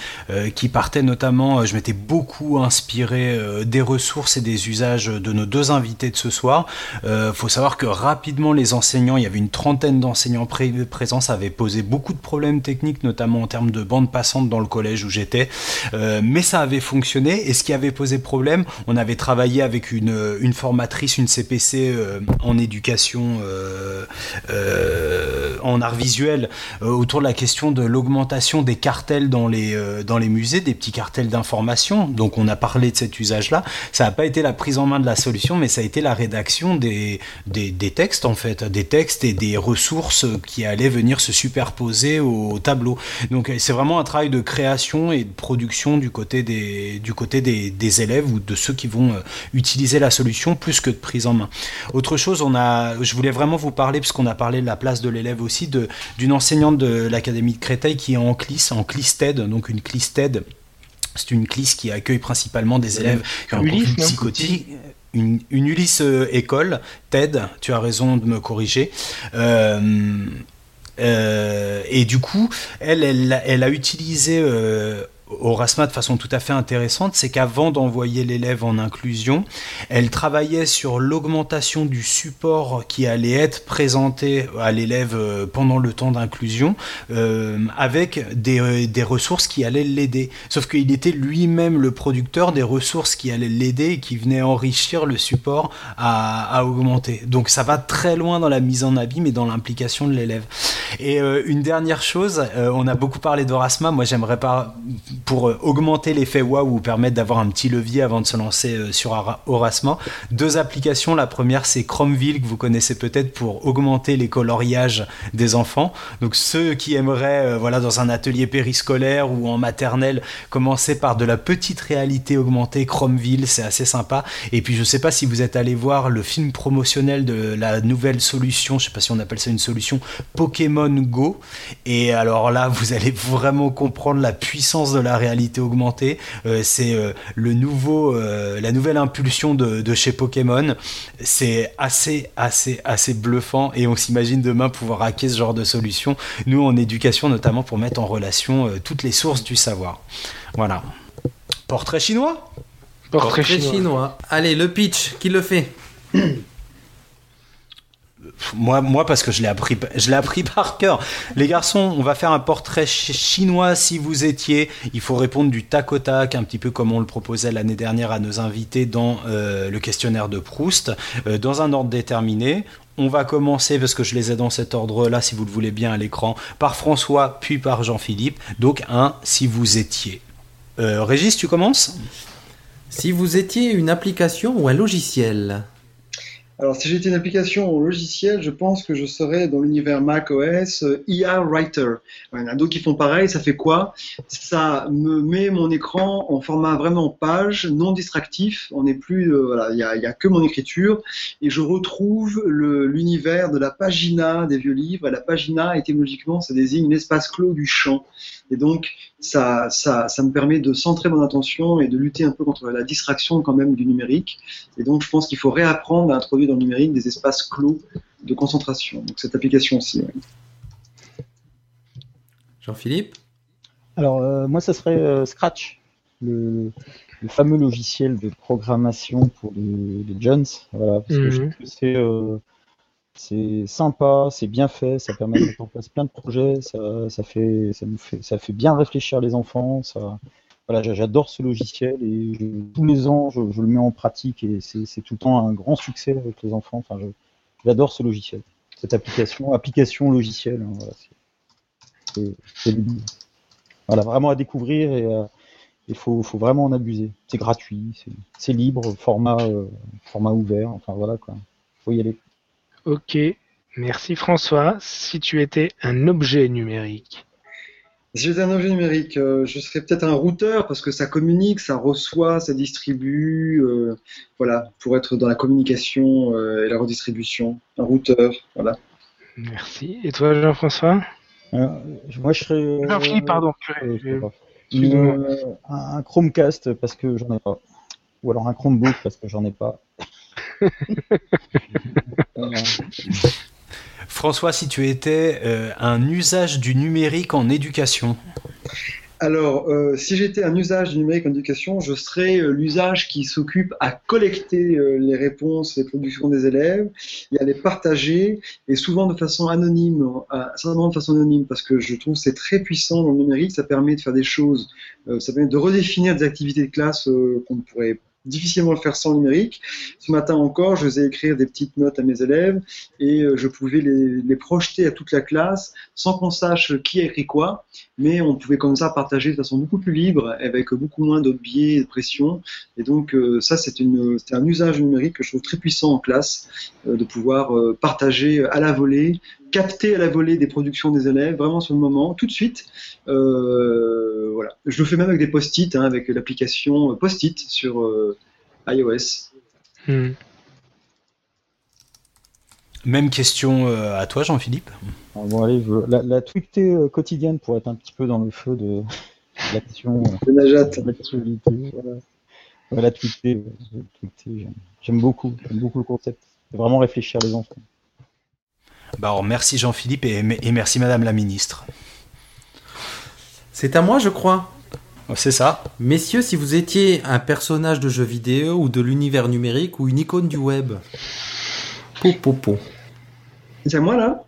qui partait notamment, je m'étais beaucoup inspiré des ressources et des usages de nos deux invités de ce soir. Il faut savoir que rapidement, les enseignants, il y avait une trentaine d'enseignants présents, ça avait posé beaucoup de problèmes techniques, notamment en termes de bande passante dans le collège où j'étais, mais ça avait fonctionné. Et ce qui avait posé problème, on avait travaillé avec une, formatrice, une CPC euh, en éducation, euh, euh, en art visuel, autour de la question de l'augmentation des cartels dans les, dans les musées, des petits cartels d'information. Donc on a parlé de cet usage-là. Ça n'a pas été la prise en main de la solution, mais ça a été la rédaction des, des, textes, en fait, des textes et des ressources qui allaient venir se superposer au, tableau. Donc c'est vraiment un travail de création et de production du côté des, du côté des élèves ou de ceux qui vont euh, utiliser la solution plus que de prise en main. Autre chose, on a, je voulais vraiment vous parler, puisqu'on a parlé de la place de l'élève aussi, d'une enseignante de l'Académie de Créteil qui est en CLIS, en CLISTED, donc une CLISTED. C'est une CLIS qui accueille principalement des élèves qui ont un psychotique une, Ulysse euh, école, TED, tu as raison de me corriger. Euh, et du coup, elle, elle, elle a utilisé Orasma de façon tout à fait intéressante, c'est qu'avant d'envoyer l'élève en inclusion, elle travaillait sur l'augmentation du support qui allait être présenté à l'élève euh, pendant le temps d'inclusion, euh, avec des, euh, des, ressources qui allaient l'aider. Sauf qu'il était lui-même le producteur des ressources qui allaient l'aider et qui venaient enrichir le support à, à, augmenter. Donc ça va très loin dans la mise en avis, mais dans l'implication de l'élève. Et une dernière chose, on a beaucoup parlé d'Orasma, moi j'aimerais pas pour euh, augmenter l'effet wow ou permettre d'avoir un petit levier avant de se lancer euh, sur Orasma. Deux applications. La première, c'est Chromeville, que vous connaissez peut-être pour augmenter les coloriages des enfants. Donc ceux qui aimeraient, euh, voilà, dans un atelier périscolaire ou en maternelle, commencer par de la petite réalité augmentée, Chromeville, c'est assez sympa. Et puis je sais pas si vous êtes allé voir le film promotionnel de la nouvelle solution, je sais pas si on appelle ça une solution, Pokémon Go. Et alors là, vous allez vraiment comprendre la puissance de la réalité augmentée. Euh, c'est euh, le nouveau, euh, la nouvelle impulsion de, chez Pokémon. C'est assez, assez, assez bluffant et on s'imagine demain pouvoir hacker ce genre de solution. Nous, en éducation, notamment pour mettre en relation toutes les sources du savoir. Voilà. Portrait chinois Portrait, chinois. Allez, le pitch, qui le fait? moi, moi, parce que je l'ai appris, par cœur. Les garçons, on va faire un portrait chinois si vous étiez. Il faut répondre du tac au tac, un petit peu comme on le proposait l'année dernière à nos invités dans euh, le questionnaire de Proust, euh, dans un ordre déterminé. On va commencer, parce que je les ai dans cet ordre-là, si vous le voulez bien à l'écran, par François, puis par Jean-Philippe. Donc un, si vous étiez. Euh, Régis, tu commences? Si vous étiez une application ou un logiciel? Alors, si j'étais une application au logiciel, je pense que je serais dans l'univers Mac OS euh, ER Writer. Il y en a d'autres qui font pareil. Ça fait quoi? Ça me met mon écran en format vraiment page, non distractif. On n'est plus, euh, voilà, il n'y a, a, que mon écriture et je retrouve l'univers de la pagina des vieux livres. Et la pagina, étymologiquement, ça désigne l'espace clos du champ. Et donc, ça, ça, ça me permet de centrer mon attention et de lutter un peu contre la distraction quand même du numérique. Et donc, je pense qu'il faut réapprendre à introduire dans le numérique des espaces clos de concentration. Donc, cette application aussi. Jean-Philippe? Alors, euh, moi, ça serait euh, Scratch. le, le fameux logiciel de programmation pour les, les jeunes. Voilà, parce que je Mhm. trouve que c'est euh, c'est sympa, c'est bien fait, ça permet de mettre en place plein de projets, ça, ça fait ça nous fait ça fait bien réfléchir les enfants. Voilà, j'a- j'adore ce logiciel et tous les ans je, le mets en pratique et c'est tout le temps un grand succès avec les enfants. Enfin, j'adore ce logiciel, cette application, application logiciel. hein, voilà, voilà, vraiment à découvrir et euh, il faut, vraiment en abuser. C'est gratuit, c'est- c'est libre, format, euh, format ouvert, enfin voilà quoi. Faut y aller. Ok, merci François. Si tu étais un objet numérique, Si j'étais un objet numérique, euh, je serais peut-être un routeur parce que ça communique, ça reçoit, ça distribue, euh, voilà, pour être dans la communication euh, et la redistribution. Un routeur, voilà. merci. Et toi Jean-François? Euh, moi je serais. Jean-Philippe, pardon. euh. Euh, un Chromecast parce que j'en ai pas. Ou alors un Chromebook parce que j'en ai pas. François, si tu étais euh, un usage du numérique en éducation. Alors, euh, si j'étais un usage du numérique en éducation, je serais euh, l'usage qui s'occupe à collecter les réponses, les productions des élèves et à les partager, et souvent de façon anonyme, euh, certainement de façon anonyme, parce que je trouve que c'est très puissant dans le numérique, ça permet de faire des choses, ça permet de redéfinir des activités de classe qu'on pourrait difficilement le faire sans numérique. Ce matin encore, je faisais écrire des petites notes à mes élèves et euh, je pouvais les, les projeter à toute la classe sans qu'on sache qui a écrit quoi mais on pouvait comme ça partager de façon beaucoup plus libre, avec beaucoup moins de biais et de pression. Et donc euh, ça, c'est un usage numérique que je trouve très puissant en classe, euh, de pouvoir euh, partager à la volée, capter à la volée des productions des élèves, vraiment sur le moment, tout de suite. Voilà. Je le fais même avec des post-it, hein, avec l'application post-it sur iOS. Hmm. Même question euh, à toi, Jean-Philippe. Alors, bon, allez, je- la, la tweetée euh, quotidienne pour être un petit peu dans le feu de l'action. euh, de l'actualité, voilà. La tweetée, la j'aime- beaucoup, j'aime beaucoup le concept. Vraiment réfléchir les enfants. Bah, alors, merci Jean-Philippe et, et merci Madame la Ministre. C'est à moi, je crois. C'est ça. Messieurs, si vous étiez un personnage de jeu vidéo ou de l'univers numérique ou une icône du web. Po, po, po. C'est à moi là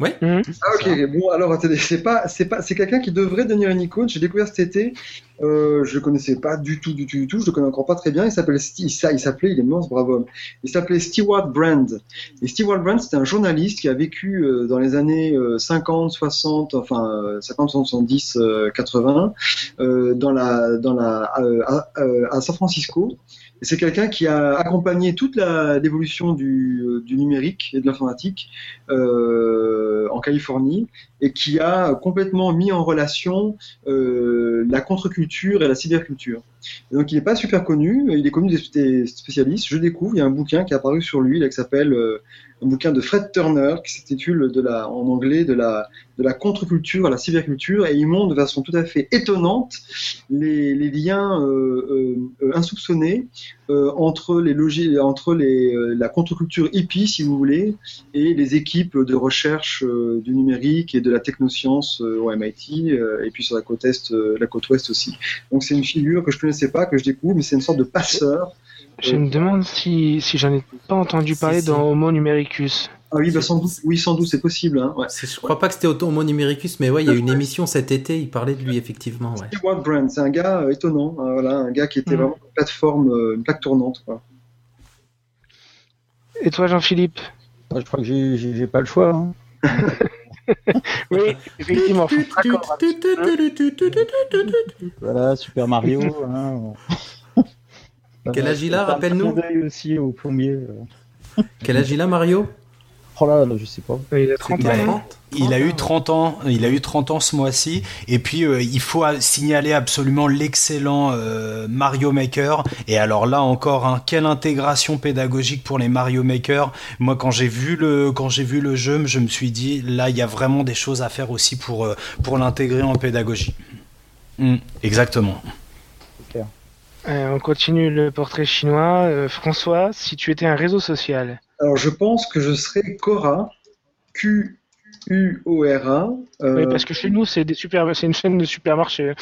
Hmm. Ah ok, bon alors attendez, c'est pas, c'est pas, c'est quelqu'un qui devrait devenir une icône. J'ai découvert cet été, euh, je le connaissais pas du tout, du tout, du tout. Je le connais encore pas très bien. Il s'appelle, il s'appelait, il est mort, ce brave homme. Il s'appelait Stewart Brand. Et Stewart Brand, c'était un journaliste qui a vécu euh, dans les années euh, 50, 60, enfin euh, 50, 70, euh, 80, euh, dans la, dans la, euh, à, euh, à San Francisco. C'est quelqu'un qui a accompagné toute l'évolution du, euh, du numérique et de l'informatique euh, en Californie et qui a complètement mis en relation euh, la contre-culture et la cyberculture. Donc il n'est pas super connu, il est connu des, spécialistes. Je découvre, il y a un bouquin qui est apparu sur lui là, qui s'appelle euh, un bouquin de Fred Turner qui s'intitule en anglais de la, de contre-culture à la cyberculture et il montre de façon tout à fait étonnante les, liens euh, insoupçonnés euh, entre les logiques, entre les, euh, la contre-culture hippie, si vous voulez, et les équipes de recherche euh, du numérique et de la technoscience euh, au MIT, euh, et puis sur la côte est, euh, la côte ouest aussi. Donc c'est une figure que je connaissais pas, que je découvre, mais c'est une sorte de passeur. Je me demande si, si j'en ai pas entendu Si, parler si. dans Homo numericus. Ah oui, bah sans doute, oui, sans doute, c'est possible. Hein, ouais. Je crois pas que c'était Homo numericus, mais ouais, il y a une émission cet été, il parlait de lui effectivement. Ouais. Stewart Brand, c'est un gars euh, étonnant, hein, voilà, un gars qui était Mm. vraiment une plateforme, euh, une plaque tournante. Quoi. Et toi Jean-Philippe? Je crois que j'ai- pas le choix. hein. Oui, effectivement. d'accord. Voilà, Super Mario. hein. Quel âge il a, rappelle-nous? Aussi au plombier. euh. Quel âge il a, Mario? Oh là, là, je sais pas. Il a 30 Il a ans. 30 Il a eu 30 30 ans, il a eu 30 ans ce mois-ci, et puis euh, il faut signaler absolument l'excellent euh, Mario Maker. Et alors là encore, hein, quelle intégration pédagogique pour les Mario Maker. Moi, quand j'ai vu le quand j'ai vu le jeu, je me suis dit là, il y a vraiment des choses à faire aussi pour euh, pour l'intégrer en pédagogie. Mm, exactement. Euh, on continue le portrait chinois. Euh, François, si tu étais un réseau social, Alors je pense que je serais Cora, Q-U-O-R-A. euh, oui, parce que chez nous c'est des super, c'est une chaîne de supermarchés.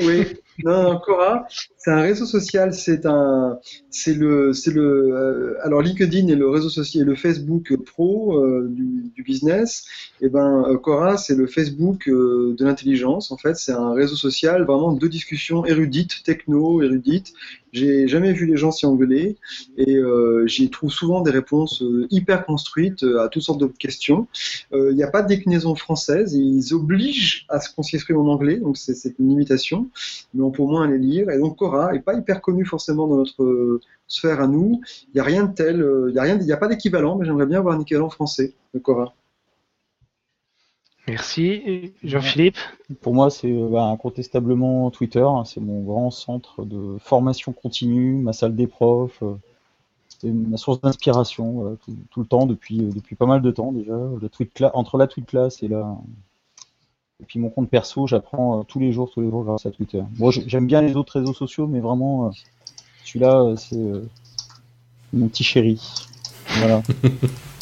Oui, Non, non, Cora, c'est un réseau social, c'est un, c'est le, c'est le, euh, alors LinkedIn est le réseau social, le Facebook pro euh, du, business. Et ben euh, Cora, c'est le Facebook euh, de l'intelligence. En fait, c'est un réseau social vraiment de discussions érudites, techno, érudites. J'ai jamais vu les gens s'y engueuler et euh, j'y trouve souvent des réponses euh, hyper construites euh, à toutes sortes de questions. Euh, Il n'y a pas de déclinaison française, ils obligent à ce qu'on s'exprime en anglais, donc c'est une limitation, mais on peut au moins les lire. Et donc Cora est pas hyper connu forcément dans notre euh, sphère à nous. Il n'y a rien de tel, euh, il n'y a rien, il n'y a pas d'équivalent, mais j'aimerais bien avoir un équivalent français de Cora. Merci. Jean-Philippe Pour moi, c'est euh, bah, incontestablement Twitter. hein, c'est mon grand centre de formation continue, ma salle des profs. euh, c'est ma source d'inspiration voilà, tout, tout le temps, depuis, euh, depuis pas mal de temps déjà. Le tweet entre la tweet class et la. Et puis mon compte perso, j'apprends euh, tous les jours, tous les jours grâce à Twitter. Moi, j'ai- j'aime bien les autres réseaux sociaux, mais vraiment, euh, celui-là, euh, c'est mon petit chéri. Voilà.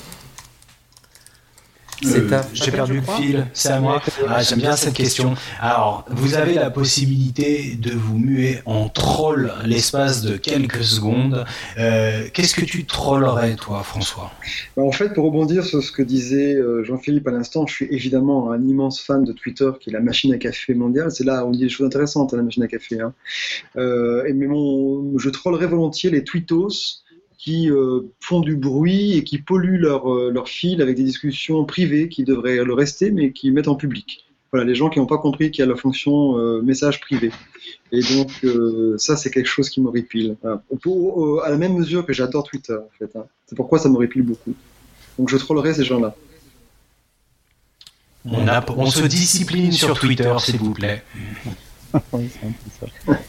Euh, J'ai perdu le fil, c'est à moi. Ah, J'aime bien cette question. Alors, vous avez la possibilité de vous muer en troll l'espace de quelques secondes. Euh, Qu'est-ce que tu trollerais, toi, François? Bah, en fait, pour rebondir sur ce que disait euh, Jean-Philippe à l'instant, je suis évidemment un immense fan de Twitter, qui est la machine à café mondiale. C'est là où on dit des choses intéressantes à la machine à café. Hein. Euh, et mais mon, je trollerais volontiers les tweetos qui euh, font du bruit et qui polluent leur, euh, leur fil avec des discussions privées qui devraient le rester, mais qui mettent en public. Voilà, les gens qui n'ont pas compris qu'il y a la fonction euh, message privé. Et donc, euh, ça, c'est quelque chose qui m'horripile. Voilà. Pour- euh, à la même mesure que j'adore Twitter, en fait. hein. C'est pourquoi ça m'horripile beaucoup. Donc, je trollerai ces gens-là. on, a- on se discipline sur Twitter, s'il vous plaît. Oui, c'est un peu ça.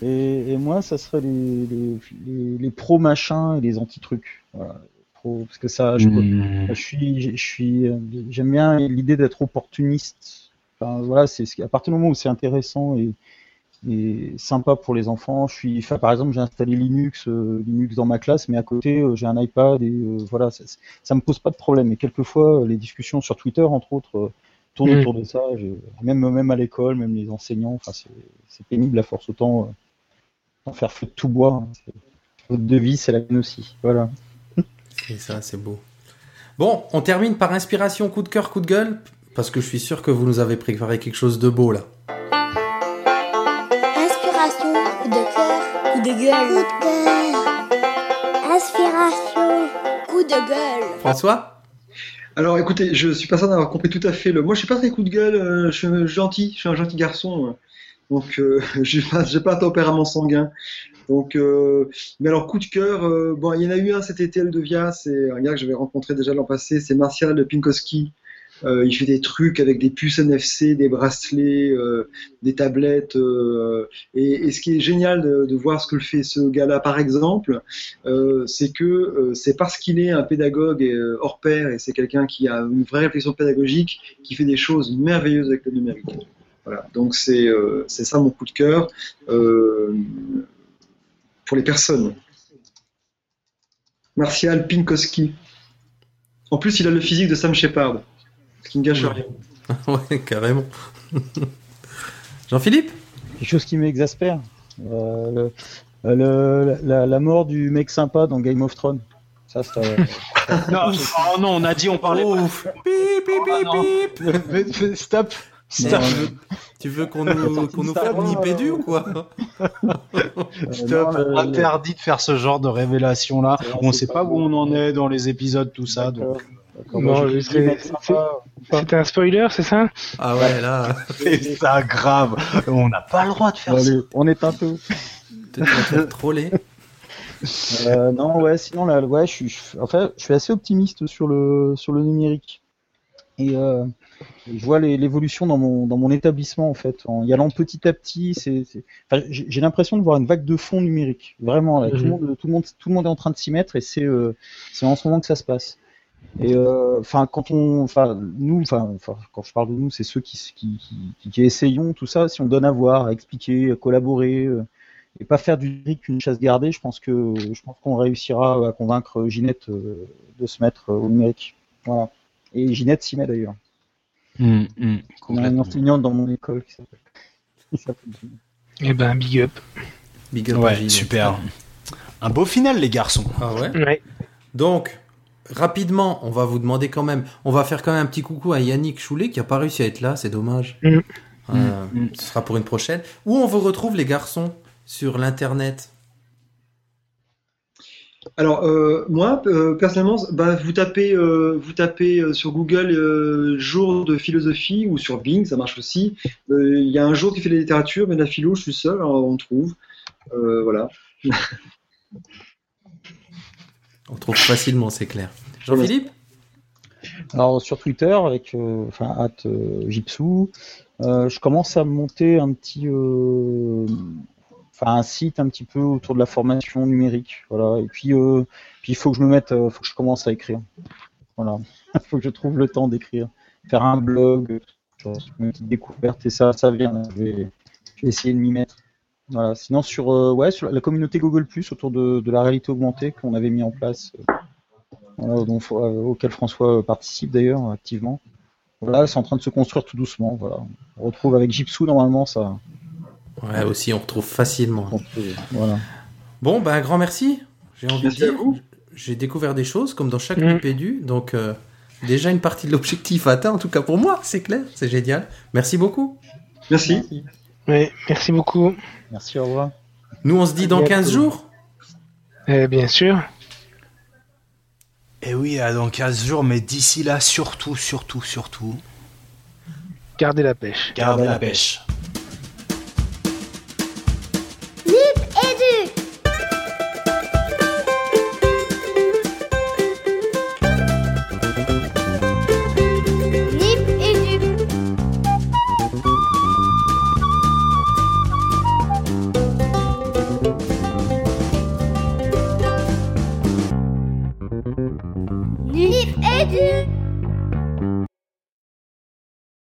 Et, et moi, ça serait les, les, les, machins et les anti-trucs. Voilà. Pro, parce que ça, je, Hmm. je suis, je suis, euh, j'aime bien l'idée d'être opportuniste. Enfin, voilà, c'est ce qui- à partir du moment où c'est intéressant et, et sympa pour les enfants. Je suis, enfin, par exemple, j'ai installé Linux, euh, Linux dans ma classe, mais à côté, euh, j'ai un iPad et euh, voilà, ça, ça me pose pas de problème. Et quelquefois, les discussions sur Twitter, entre autres, euh, tournent Mm. autour de ça. Même, même à l'école, même les enseignants. Enfin, c'est c'est pénible à force autant. Euh, en faire feu de tout bois. hein. Votre devise, c'est la mienne aussi. Voilà. C'est ça, c'est beau. Bon, on termine par inspiration, coup de cœur, coup de gueule, parce que je suis sûr que vous nous avez préparé quelque chose de beau là. Inspiration, coup de cœur, coup de gueule. Coup de cœur. Inspiration, coup de gueule. François? Alors écoutez, je suis pas sûr d'avoir compris tout à fait le. Moi, je suis pas très coup de gueule, euh, je suis gentil, je suis un gentil garçon. Donc, euh, j'ai pas, pas un tempérament sanguin. Donc, euh, mais alors coup de cœur, euh, bon, il y en a eu un cet été, Eldevia, c'est un gars que j'avais rencontré déjà l'an passé, c'est Martial Pinkowski. Euh, il fait des trucs avec des puces NFC, des bracelets, euh, des tablettes. euh, et, et ce qui est génial de, de voir ce que fait ce gars-là, par exemple, c'est que c'est parce qu'il est un pédagogue et, hors pair et c'est quelqu'un qui a une vraie réflexion pédagogique qui fait des choses merveilleuses avec le numérique. Voilà, donc c'est euh, c'est ça mon coup de cœur euh, pour les personnes. Martial Pinkowski. En plus, il a le physique de Sam Shepard, ce qui ne gâche rien. Ouais, carrément. Jean-Philippe? Quelque chose qui m'exaspère. Euh, le- le- la, la mort du mec sympa dans Game of Thrones. Ça, c'est. euh, Non, oh non, on a dit on parlait pas. Ouf. Pip, pip, Oh. Mais- mais Stop. Non, euh, Tu veux qu'on nous, qu'on nous fasse Nipédu ou quoi Stop. non, le- Interdit de faire ce genre de révélation là. Non, On c'est sait pas pas où on en est dans les épisodes, tout ça. Donc. Non. C'était un spoiler, c'est ça? Ah ouais, là, c'est ça grave. On n'a pas le droit de faire ça. on est un peu. peut-être troller. Euh, non, ouais, sinon, là, ouais, je suis, je- en fait, je suis assez optimiste sur le, sur le numérique. Et euh, je vois l'évolution dans mon, dans mon établissement, en fait. En y allant petit à petit, c'est, c'est- enfin, j'ai l'impression de voir une vague de fond numérique. Vraiment, là, tout, le Mhm. monde, tout, le monde, tout le monde est en train de s'y mettre et c'est euh, c'est en ce moment que ça se passe. Et euh, quand on, enfin, nous, enfin, quand je parle de nous, c'est ceux qui, qui, qui, qui essayons tout ça. Si on donne à voir, à expliquer, à collaborer, euh, et pas faire du numérique une chasse gardée, je pense que je pense qu'on réussira à convaincre Ginette de se mettre au numérique. Voilà. Et Ginette s'y met d'ailleurs. On a une complètement. enseignante dans mon école qui s'appelle. Eh ben, big up. Big up Ouais, super. Un beau final, les garçons. Ah ouais. Ouais. Donc, rapidement, on va vous demander quand même, on va faire quand même un petit coucou à Yannick Choulet qui a pas réussi à être là, c'est dommage. Mm. Euh, Mm. Ce sera pour une prochaine. Où on vous retrouve les garçons sur l'internet? Alors euh, moi euh, personnellement, bah, vous tapez, euh, vous tapez euh, sur Google euh, jour de philosophie ou sur Bing, ça marche aussi. Euh, Il y a un jour qui fait la littérature, mais la philo, je suis seul, alors on trouve. Euh, voilà. On trouve facilement, c'est clair. Jean-Philippe? Alors sur Twitter avec enfin at euh, Jipsou, euh, je commence à monter un petit euh, un site un petit peu autour de la formation numérique, voilà. Et puis euh, puis il faut que je me mette, euh, faut que je commence à écrire. Voilà, il faut que je trouve le temps d'écrire, faire un blog, une petite découverte et ça ça vient. Je vais, essayer de m'y mettre. Voilà. Sinon sur euh, ouais sur la communauté Google Plus autour de, de la réalité augmentée qu'on avait mis en place. auquel François participe d'ailleurs activement. Voilà, c'est en train de se construire tout doucement. Voilà. On retrouve avec Jipsou normalement ça. Ouais, aussi, on retrouve facilement. voilà. Bon, ben, un grand merci. J'ai envie Merci de à dire. vous. J'ai découvert des choses, comme dans chaque Mm. UPDU. Donc, euh, déjà une partie de l'objectif atteint, en tout cas pour moi, c'est clair, c'est génial. Merci beaucoup. Merci. Ouais, merci beaucoup. Merci, au revoir. Nous, on se dit dans bientôt. 15 jours. Eh bien sûr. Et oui, à dans 15 jours, mais d'ici là, surtout, surtout, surtout, Gardez la pêche. gardez la pêche.